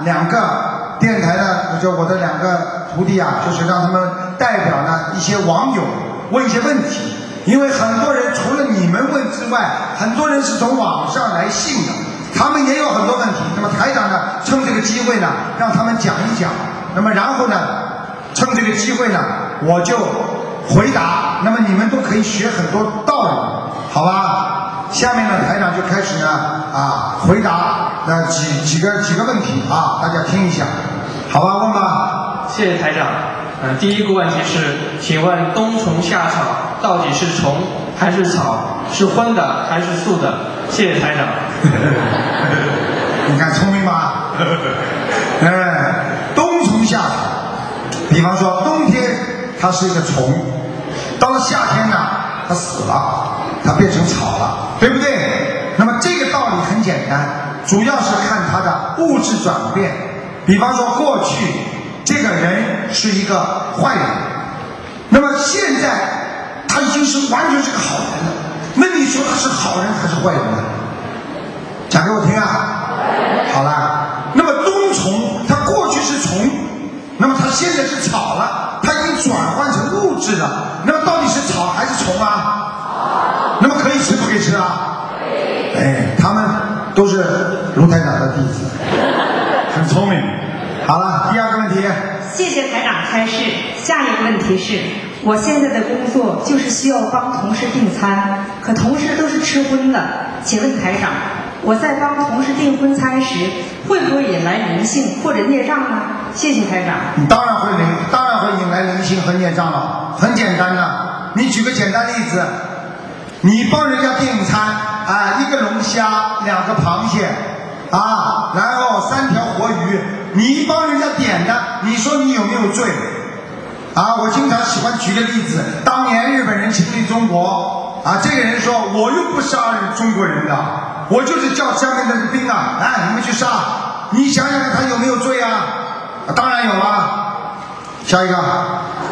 Speaker 1: 两个电台的，就我的两个徒弟啊，就是让他们代表呢一些网友问一些问题。因为很多人除了你们问之外，很多人是从网上来信的，他们也有很多问题。那么台长呢，趁这个机会呢，让他们讲一讲。那么然后呢，趁这个机会呢，我就回答。那么你们都可以学很多道理，好吧？下面呢，台长就开始呢啊回答那几几个几个问题啊，大家听一下，好吧？问吧。
Speaker 3: 谢谢台长。嗯，第一个问题是，请问冬虫夏草到底是虫还是草？是荤的还是素的？谢谢台长。
Speaker 1: 你看聪明吧？哎，冬虫夏草，比方说冬天它是一个虫，到了夏天呢，它死了，它变成草了，对不对？那么这个道理很简单，主要是看它的物质转变。比方说过去这个人是一个坏人，那么现在他已经是完全是个好人了，那你说他是好人还是坏人呢？讲给我听啊！好了，那么冬虫它过去是虫，那么它现在是草了，它已经转换成物质了。那么到底是草还是虫啊？那么可以吃不可以吃啊？哎，他们都是卢台长的弟子，很聪明。好了，第二个问题，
Speaker 4: 谢谢台长开示。下一个问题是，我现在的工作就是需要帮同事订餐，可同事都是吃荤的，请问台长，我在帮同事订婚餐时，会不会引来灵性或者孽障呢？谢谢台长。
Speaker 1: 你当然会灵，当然会引来灵性和孽障了。很简单的，你举个简单例子，你帮人家订餐啊，一个龙虾，两个螃蟹，啊，然后三条活鱼，你帮人家点的，你说你有没有罪？啊，我经常喜欢举个例子，当年日本人侵略中国，啊，这个人说我又不杀人中国人的，我就是叫下面的兵啊，哎，你们去杀，你想想看他有没有罪啊？啊当然有啊。下一个，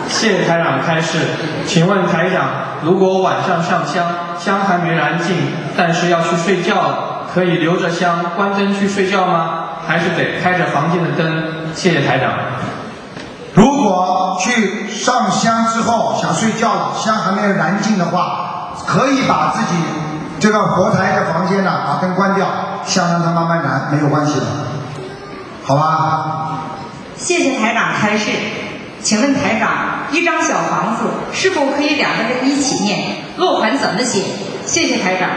Speaker 3: 谢谢台长开示，请问台长，如果晚上上香，香还没燃尽，但是要去睡觉了，可以留着香，关灯去睡觉吗？还是得开着房间的灯？谢谢台长。
Speaker 1: 如果去上香之后想睡觉了，香还没有燃尽的话，可以把自己这个佛台的房间呢把灯关掉，想让它慢慢燃，没有关系的，好吧？
Speaker 4: 谢谢台长开示。请问台长，一张小房子是否可以两个人一起念？落款怎么写？谢谢台长。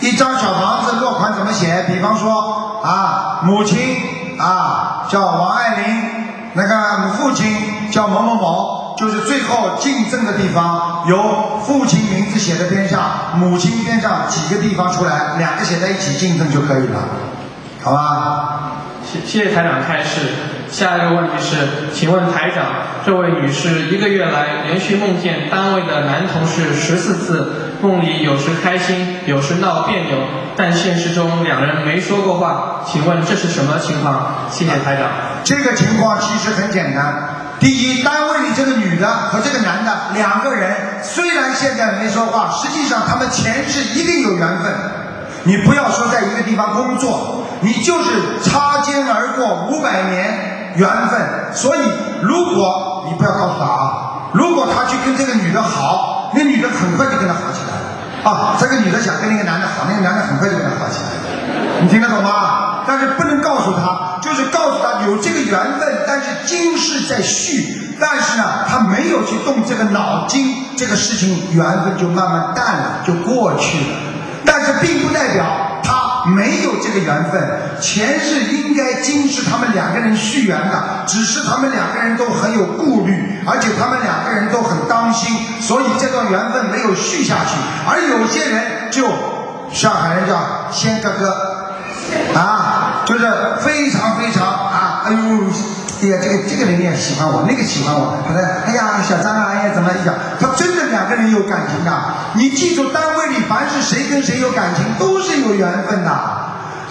Speaker 1: 一张小房子落款怎么写？比方说啊，母亲啊叫王爱玲，那个父亲叫某某某，就是最后竞争的地方由父亲名字写在边上，母亲边上几个地方出来，两个写在一起竞争就可以了，好吧？
Speaker 3: 谢谢谢台长开示。下一个问题是，请问台长，这位女士一个月来连续梦见单位的男同事十四次，梦里有时开心，有时闹别扭，但现实中两人没说过话，请问这是什么情况？谢谢台长。
Speaker 1: 这个情况其实很简单。第一，单位里这个女的和这个男的两个人，虽然现在没说话，实际上他们前世一定有缘分。你不要说在一个地方工作，你就是擦肩而过五百年缘分。所以，如果你不要告诉他啊，如果他去跟这个女的好，那女的很快就跟他好起来。啊，这个女的想跟那个男的好，那个男的很快就跟她好起来。你听得懂吗？但是不能告诉她，就是告诉她有这个缘分，但是今世在续，但是呢，她没有去动这个脑筋，这个事情缘分就慢慢淡了，就过去了。但是并不代表没有这个缘分，前世应该今世他们两个人续缘的，只是他们两个人都很有顾虑，而且他们两个人都很当心，所以这段缘分没有续下去。而有些人就上海人叫先哥哥，啊，就是非常非常啊，哎呦。哎呀，这个这个人也喜欢我，那个喜欢我，他说，哎呀，小张啊，哎呀，怎么讲？他真的两个人有感情的。你记住，单位里凡是谁跟谁有感情，都是有缘分的。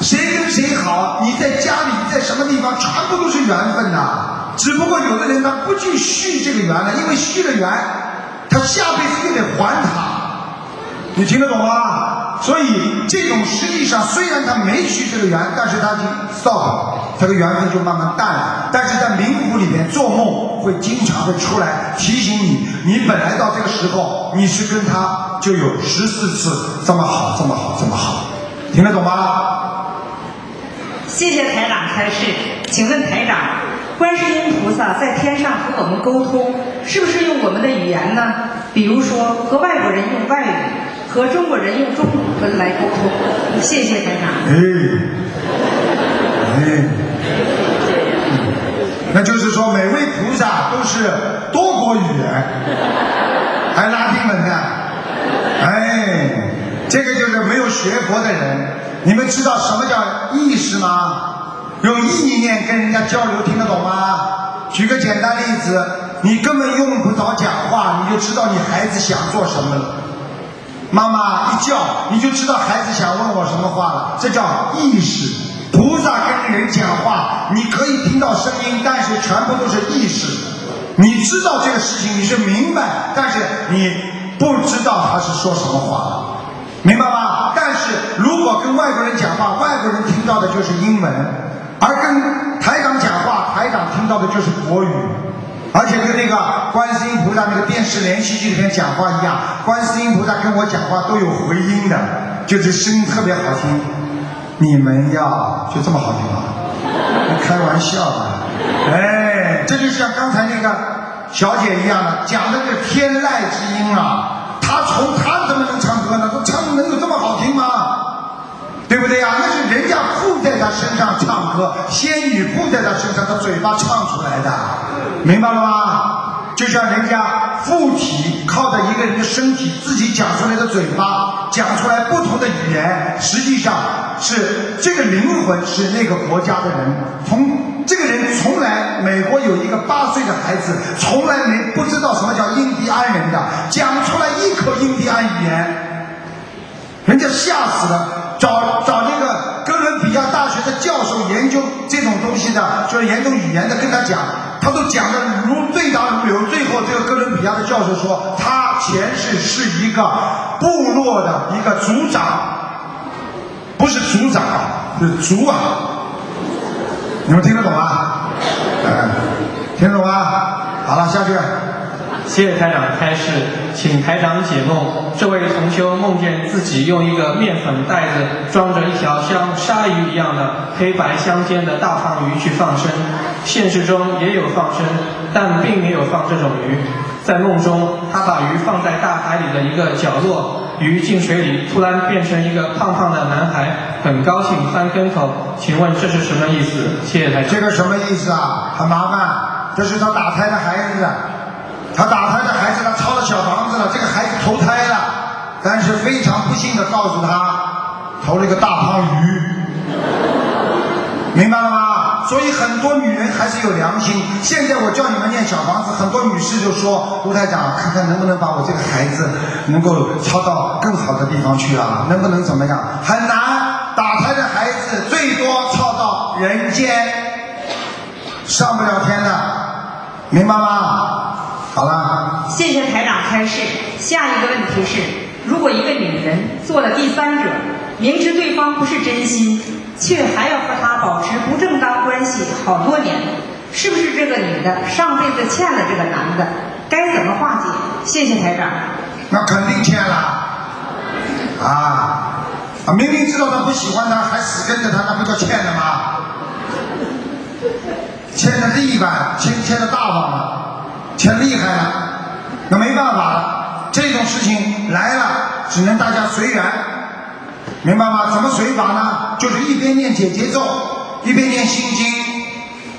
Speaker 1: 谁跟谁好，你在家里，在什么地方，全部都是缘分的。只不过有的人他不去续这个缘了，因为续了缘，他下辈子又得还他。你听得懂吗？所以这种实际上虽然他没续这个缘，但是他已经 stop，这个缘分就慢慢淡了。但是在冥府里面做梦会经常会出来提醒你，你本来到这个时候你是跟他就有十四次这么好，这么好，这么好，听得懂吗？
Speaker 4: 谢谢台长开示。请问台长，观世音菩萨在天上和我们沟通，是不是用我们的语言呢？比如说和外国人用外语，和中国人用中文来沟通。谢谢台长。
Speaker 1: 哎，哎，那就是说每位菩萨都是多国语言，还拉丁文呢，哎，这个就是没有学佛的人。你们知道什么叫意识吗？用意念跟人家交流，听得懂吗？举个简单例子，你根本用不着讲话，你就知道你孩子想做什么了。妈妈一叫，你就知道孩子想问我什么话了，这叫意识。菩萨跟人讲话，你可以听到声音，但是全部都是意识。你知道这个事情，你是明白，但是你不知道他是说什么话，明白吗？但是如果跟外国人讲话，外国人听到的就是英文，而跟台长讲话，台长听到的就是国语。而且跟那个观世音菩萨那个电视连续剧里面讲话一样，观世音菩萨跟我讲话都有回音的，就是声音特别好听。你们要就这么好听吗？开玩笑的，哎，这就像刚才那个小姐一样的，讲的是天籁之音啊，她从她怎么能唱歌呢？她唱能有这么好听吗？对不对呀？那是人家附在他身上唱歌，仙女附在他身上，他嘴巴唱出来的，明白了吗？就像人家附体，靠着一个人的身体自己讲出来的嘴巴，讲出来不同的语言，实际上是这个灵魂是那个国家的人。从这个人从来，美国有一个八岁的孩子，从来没不知道什么叫印第安人的，讲出来一口印第安语言，人家吓死了。找找那个哥伦比亚大学的教授研究这种东西的，就是研究语言的，跟他讲，他都讲的如对答如流。最后，这个哥伦比亚的教授说，他前世是一个部落的一个族长，不是族长，是族啊。你们听得懂吗？嗯，听得懂吗？好了，下去。
Speaker 3: 谢谢台长开示，请台长解梦。这位同修梦见自己用一个面粉袋子装着一条像鲨鱼一样的黑白相间的大胖鱼去放生，现实中也有放生，但并没有放这种鱼。在梦中，他把鱼放在大海里的一个角落，鱼进水里突然变成一个胖胖的男孩，很高兴翻跟头。请问这是什么意思？谢谢台长。
Speaker 1: 这个什么意思啊？很麻烦，这是他打胎的孩子。他打胎的孩子，他抄了小房子了，这个孩子投胎了，但是非常不幸的告诉他，投了一个大胖鱼，明白了吗？所以很多女人还是有良心。现在我叫你们念小房子，很多女士就说：“卢台长，看看能不能把我这个孩子能够抄到更好的地方去啊？能不能怎么样？很难。打胎的孩子最多抄到人间，上不了天的，明白吗？”好了，
Speaker 4: 谢谢台长开示。下一个问题是：如果一个女人做了第三者，明知对方不是真心，却还要和他保持不正当关系好多年，是不是这个女的上辈子欠了这个男的？该怎么化解？谢谢台长。
Speaker 1: 那肯定欠了，啊啊！明明知道他不喜欢他，还死跟着他，那不叫欠了吗？欠的地板，欠欠的大方了。欠厉害了，那没办法了。这种事情来了，只能大家随缘，明白吗？怎么随法呢？就是一边念解结咒，一边念心经，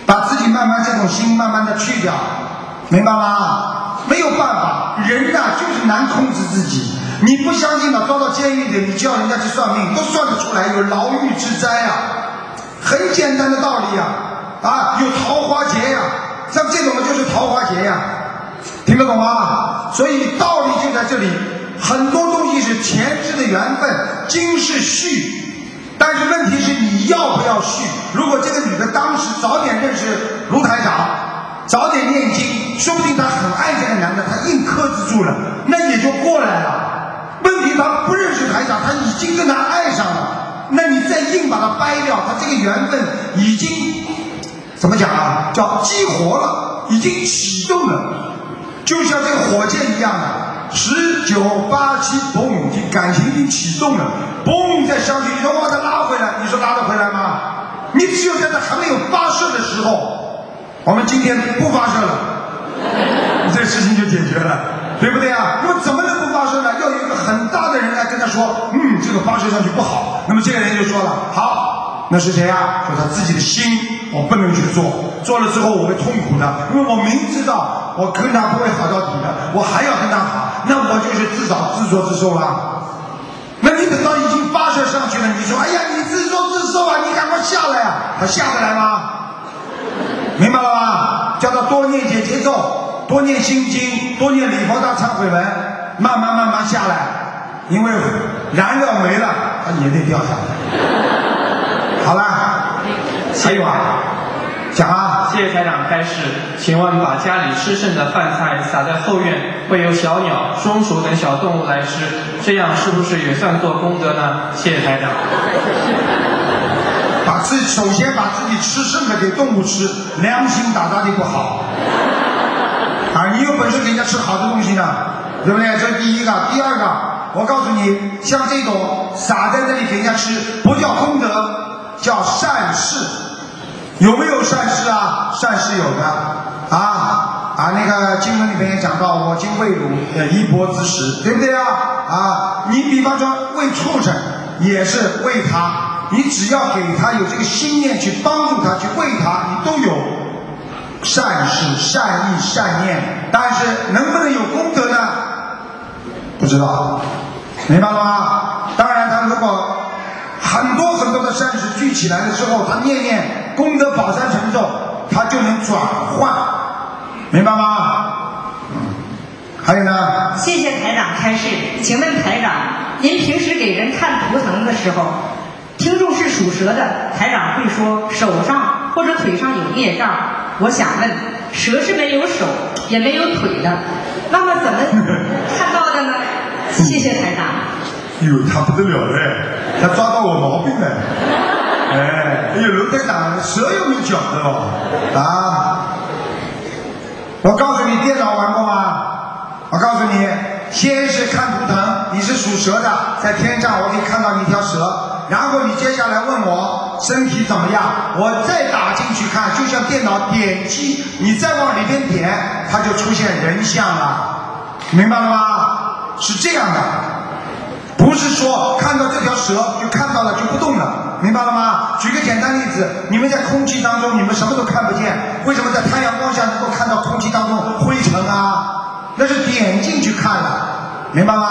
Speaker 1: 把自己慢慢这种心慢慢的去掉，明白吗？没有办法，人呐就是难控制自己。你不相信的，抓到监狱里，你叫人家去算命，都算得出来有牢狱之灾啊，很简单的道理呀，啊，有桃花劫呀。像这种的就是桃花劫呀，听得懂吗？所以道理就在这里，很多东西是前世的缘分，今世续，但是问题是你要不要续？如果这个女的当时早点认识卢台长，早点念经，说不定她很爱这个男的，她硬克制住了，那也就过来了。问题她不认识台长，她已经跟他爱上了，那你再硬把他掰掉，他这个缘分已经。怎么讲啊？叫激活了，已经启动了，就像这个火箭一样的，十九八七，嘣，感情已经启动了，嘣，再上去，你说把它拉回来，你说拉得回来吗？你只有在它还没有发射的时候，我们今天不发射了，这事情就解决了，对不对啊？那么怎么能不发射呢？要有一个很大的人来跟他说，嗯，这个发射上去不好，那么这个人就说了，好，那是谁啊？说他自己的心。我不能去做，做了之后我会痛苦的，因为我明知道我跟他不会好到底的，我还要跟他好，那我就是自找自作自受了。那你等到已经发射上去了，你说哎呀，你自作自受啊，你赶快下来啊，他下得来吗？明白了吧？叫他多念解节奏，多念心经，多念礼佛大忏悔文，慢慢慢慢下来，因为燃料没了，他也得掉下来。好了。还有啊，讲啊！
Speaker 3: 谢谢台长开始，请问把家里吃剩的饭菜撒在后院，会有小鸟、松鼠等小动物来吃，这样是不是也算做功德呢？谢谢台长。
Speaker 1: 把自首先把自己吃剩的给动物吃，良心打大的不好。啊，你有本事给人家吃好的东西呢，对不对？这是第一个。第二个，我告诉你，像这种撒在这里给人家吃，不叫功德，叫善事。有没有善事啊？善事有的啊啊！那个经文里面也讲到，我今喂汝呃一钵之食，对不对啊？啊，你比方说喂畜生，也是喂它，你只要给他有这个心念去帮助他去喂他，你都有善事、善意、善念。但是能不能有功德呢？不知道，明白了吗？当然，他如果很多很多的善事聚起来了之后，他念念功德宝山神咒，他就能转换，明白吗？还有呢？
Speaker 4: 谢谢台长开示，请问台长，您平时给人看图腾的时候，听众是属蛇的，台长会说手上或者腿上有孽障。我想问，蛇是没有手也没有腿的，那么怎么看到的呢？谢谢台长。
Speaker 1: 哟，他不得了嘞，他抓到我毛病了。哎，哎呦，卢队长，蛇有没脚的哦？啊！我告诉你，电脑玩过吗？我告诉你，先是看图腾，你是属蛇的，在天上我可以看到你一条蛇，然后你接下来问我身体怎么样，我再打进去看，就像电脑点击，你再往里边点，它就出现人像了，明白了吗？是这样的。不是说看到这条蛇就看到了就不动了，明白了吗？举个简单例子，你们在空气当中你们什么都看不见，为什么在太阳光下能够看到空气当中灰尘啊？那是点进去看了，明白吗？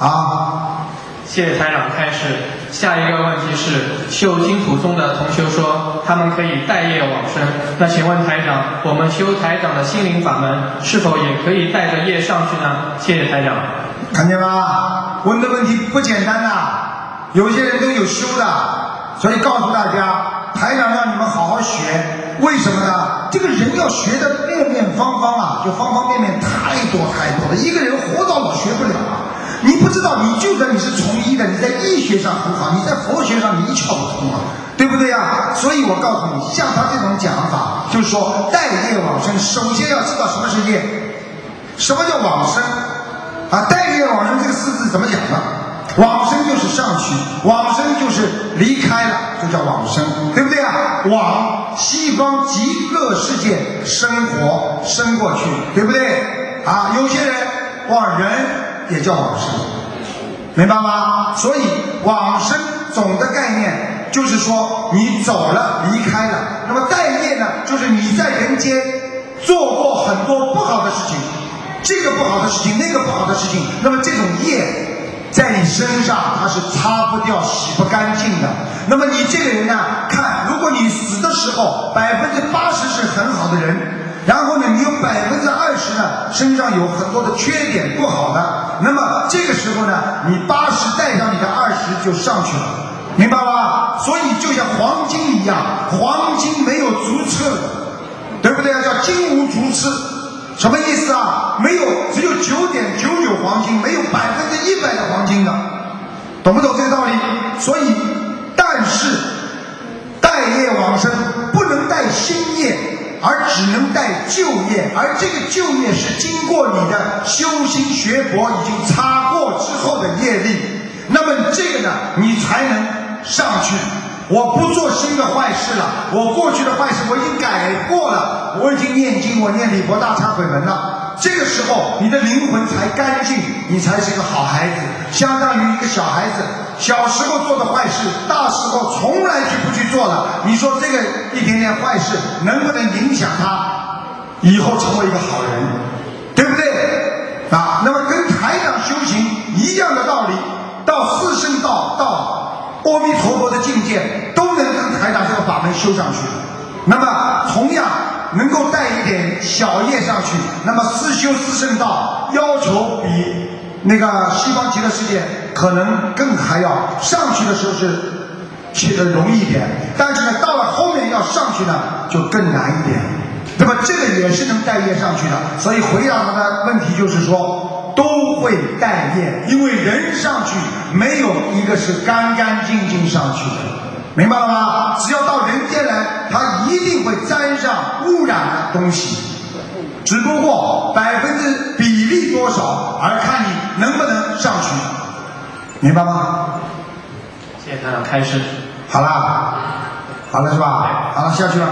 Speaker 1: 啊，
Speaker 3: 谢谢台长开示。下一个问题是，修净土宗的同修说，他们可以带业往生。那请问台长，我们修台长的心灵法门，是否也可以带着业上去呢？谢谢台长。
Speaker 1: 看见吗？问的问题不简单呐，有些人都有修的，所以告诉大家，台长让你们好好学，为什么呢？这个人要学的面面方方啊，就方方面面太多太多了，一个人活到老学不了啊。你不知道，你就算你是从医的，你在医学上很好，你在佛学上你一窍不通啊，对不对呀？所以我告诉你，像他这种讲法，就是说待业往生，首先要知道什么是业，什么叫往生。啊，带业往生这个四字怎么讲呢？往生就是上去，往生就是离开了，就叫往生，对不对啊？往西方极乐世界生活生过去，对不对？啊，有些人往人也叫往生，明白吗？所以往生总的概念就是说你走了，离开了。那么带业呢，就是你在人间做过很多不好的事情。这个不好的事情，那个不好的事情，那么这种业在你身上它是擦不掉、洗不干净的。那么你这个人呢，看，如果你死的时候百分之八十是很好的人，然后呢，你有百分之二十呢身上有很多的缺点不好的，那么这个时候呢，你八十带上你的二十就上去了，明白吧？所以就像黄金一样，黄金没有足赤，对不对啊？叫金无足赤。什么意思啊？没有，只有九点九九黄金，没有百分之一百的黄金的，懂不懂这个道理？所以，但是带业往生不能带新业，而只能带旧业，而这个旧业是经过你的修心学佛已经擦过之后的业力，那么这个呢，你才能上去。我不做新的坏事了，我过去的坏事我已经改过了，我已经念经，我念礼佛大忏悔文了。这个时候你的灵魂才干净，你才是一个好孩子，相当于一个小孩子，小时候做的坏事，大时候从来就不去做了。你说这个一点点坏事能不能影响他以后成为一个好人，对不对？啊，那么跟台长修行一样的道理，到四圣道到。阿弥陀佛的境界都能跟台长这个法门修上去，那么同样能够带一点小业上去，那么四修四圣道要求比那个西方极乐世界可能更还要上去的时候是去的容易一点，但是呢到了后面要上去呢就更难一点，那么这个也是能带业上去的，所以回答他的问题就是说。都会带业，因为人上去没有一个是干干净净上去的，明白了吗？只要到人间来，他一定会沾上污染的东西，只不过百分之比例多少，而看你能不能上去，明白吗？
Speaker 3: 谢谢台长开始。
Speaker 1: 好啦，好了是吧？好了，下去了。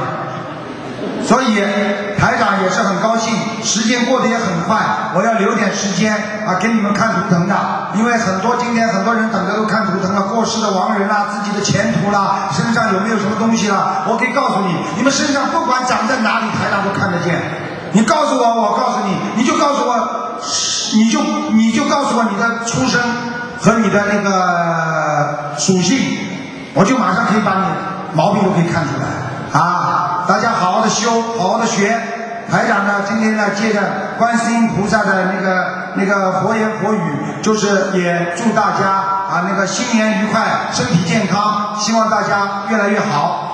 Speaker 1: 所以台长也是很高兴，时间过得也很快，我要留点时间啊给你们看图腾的，因为很多今天很多人等着都看图腾了，过世的亡人啦，自己的前途啦，身上有没有什么东西啦，我可以告诉你，你们身上不管长在哪里，台长都看得见。你告诉我，我告诉你，你就告诉我，你就你就告诉我你的出生和你的那个属性，我就马上可以把你毛病都可以看出来啊！大家好好的修，好好的学。排长呢，今天呢，借着观世音菩萨的那个那个佛言佛语，就是也祝大家啊那个新年愉快，身体健康，希望大家越来越好。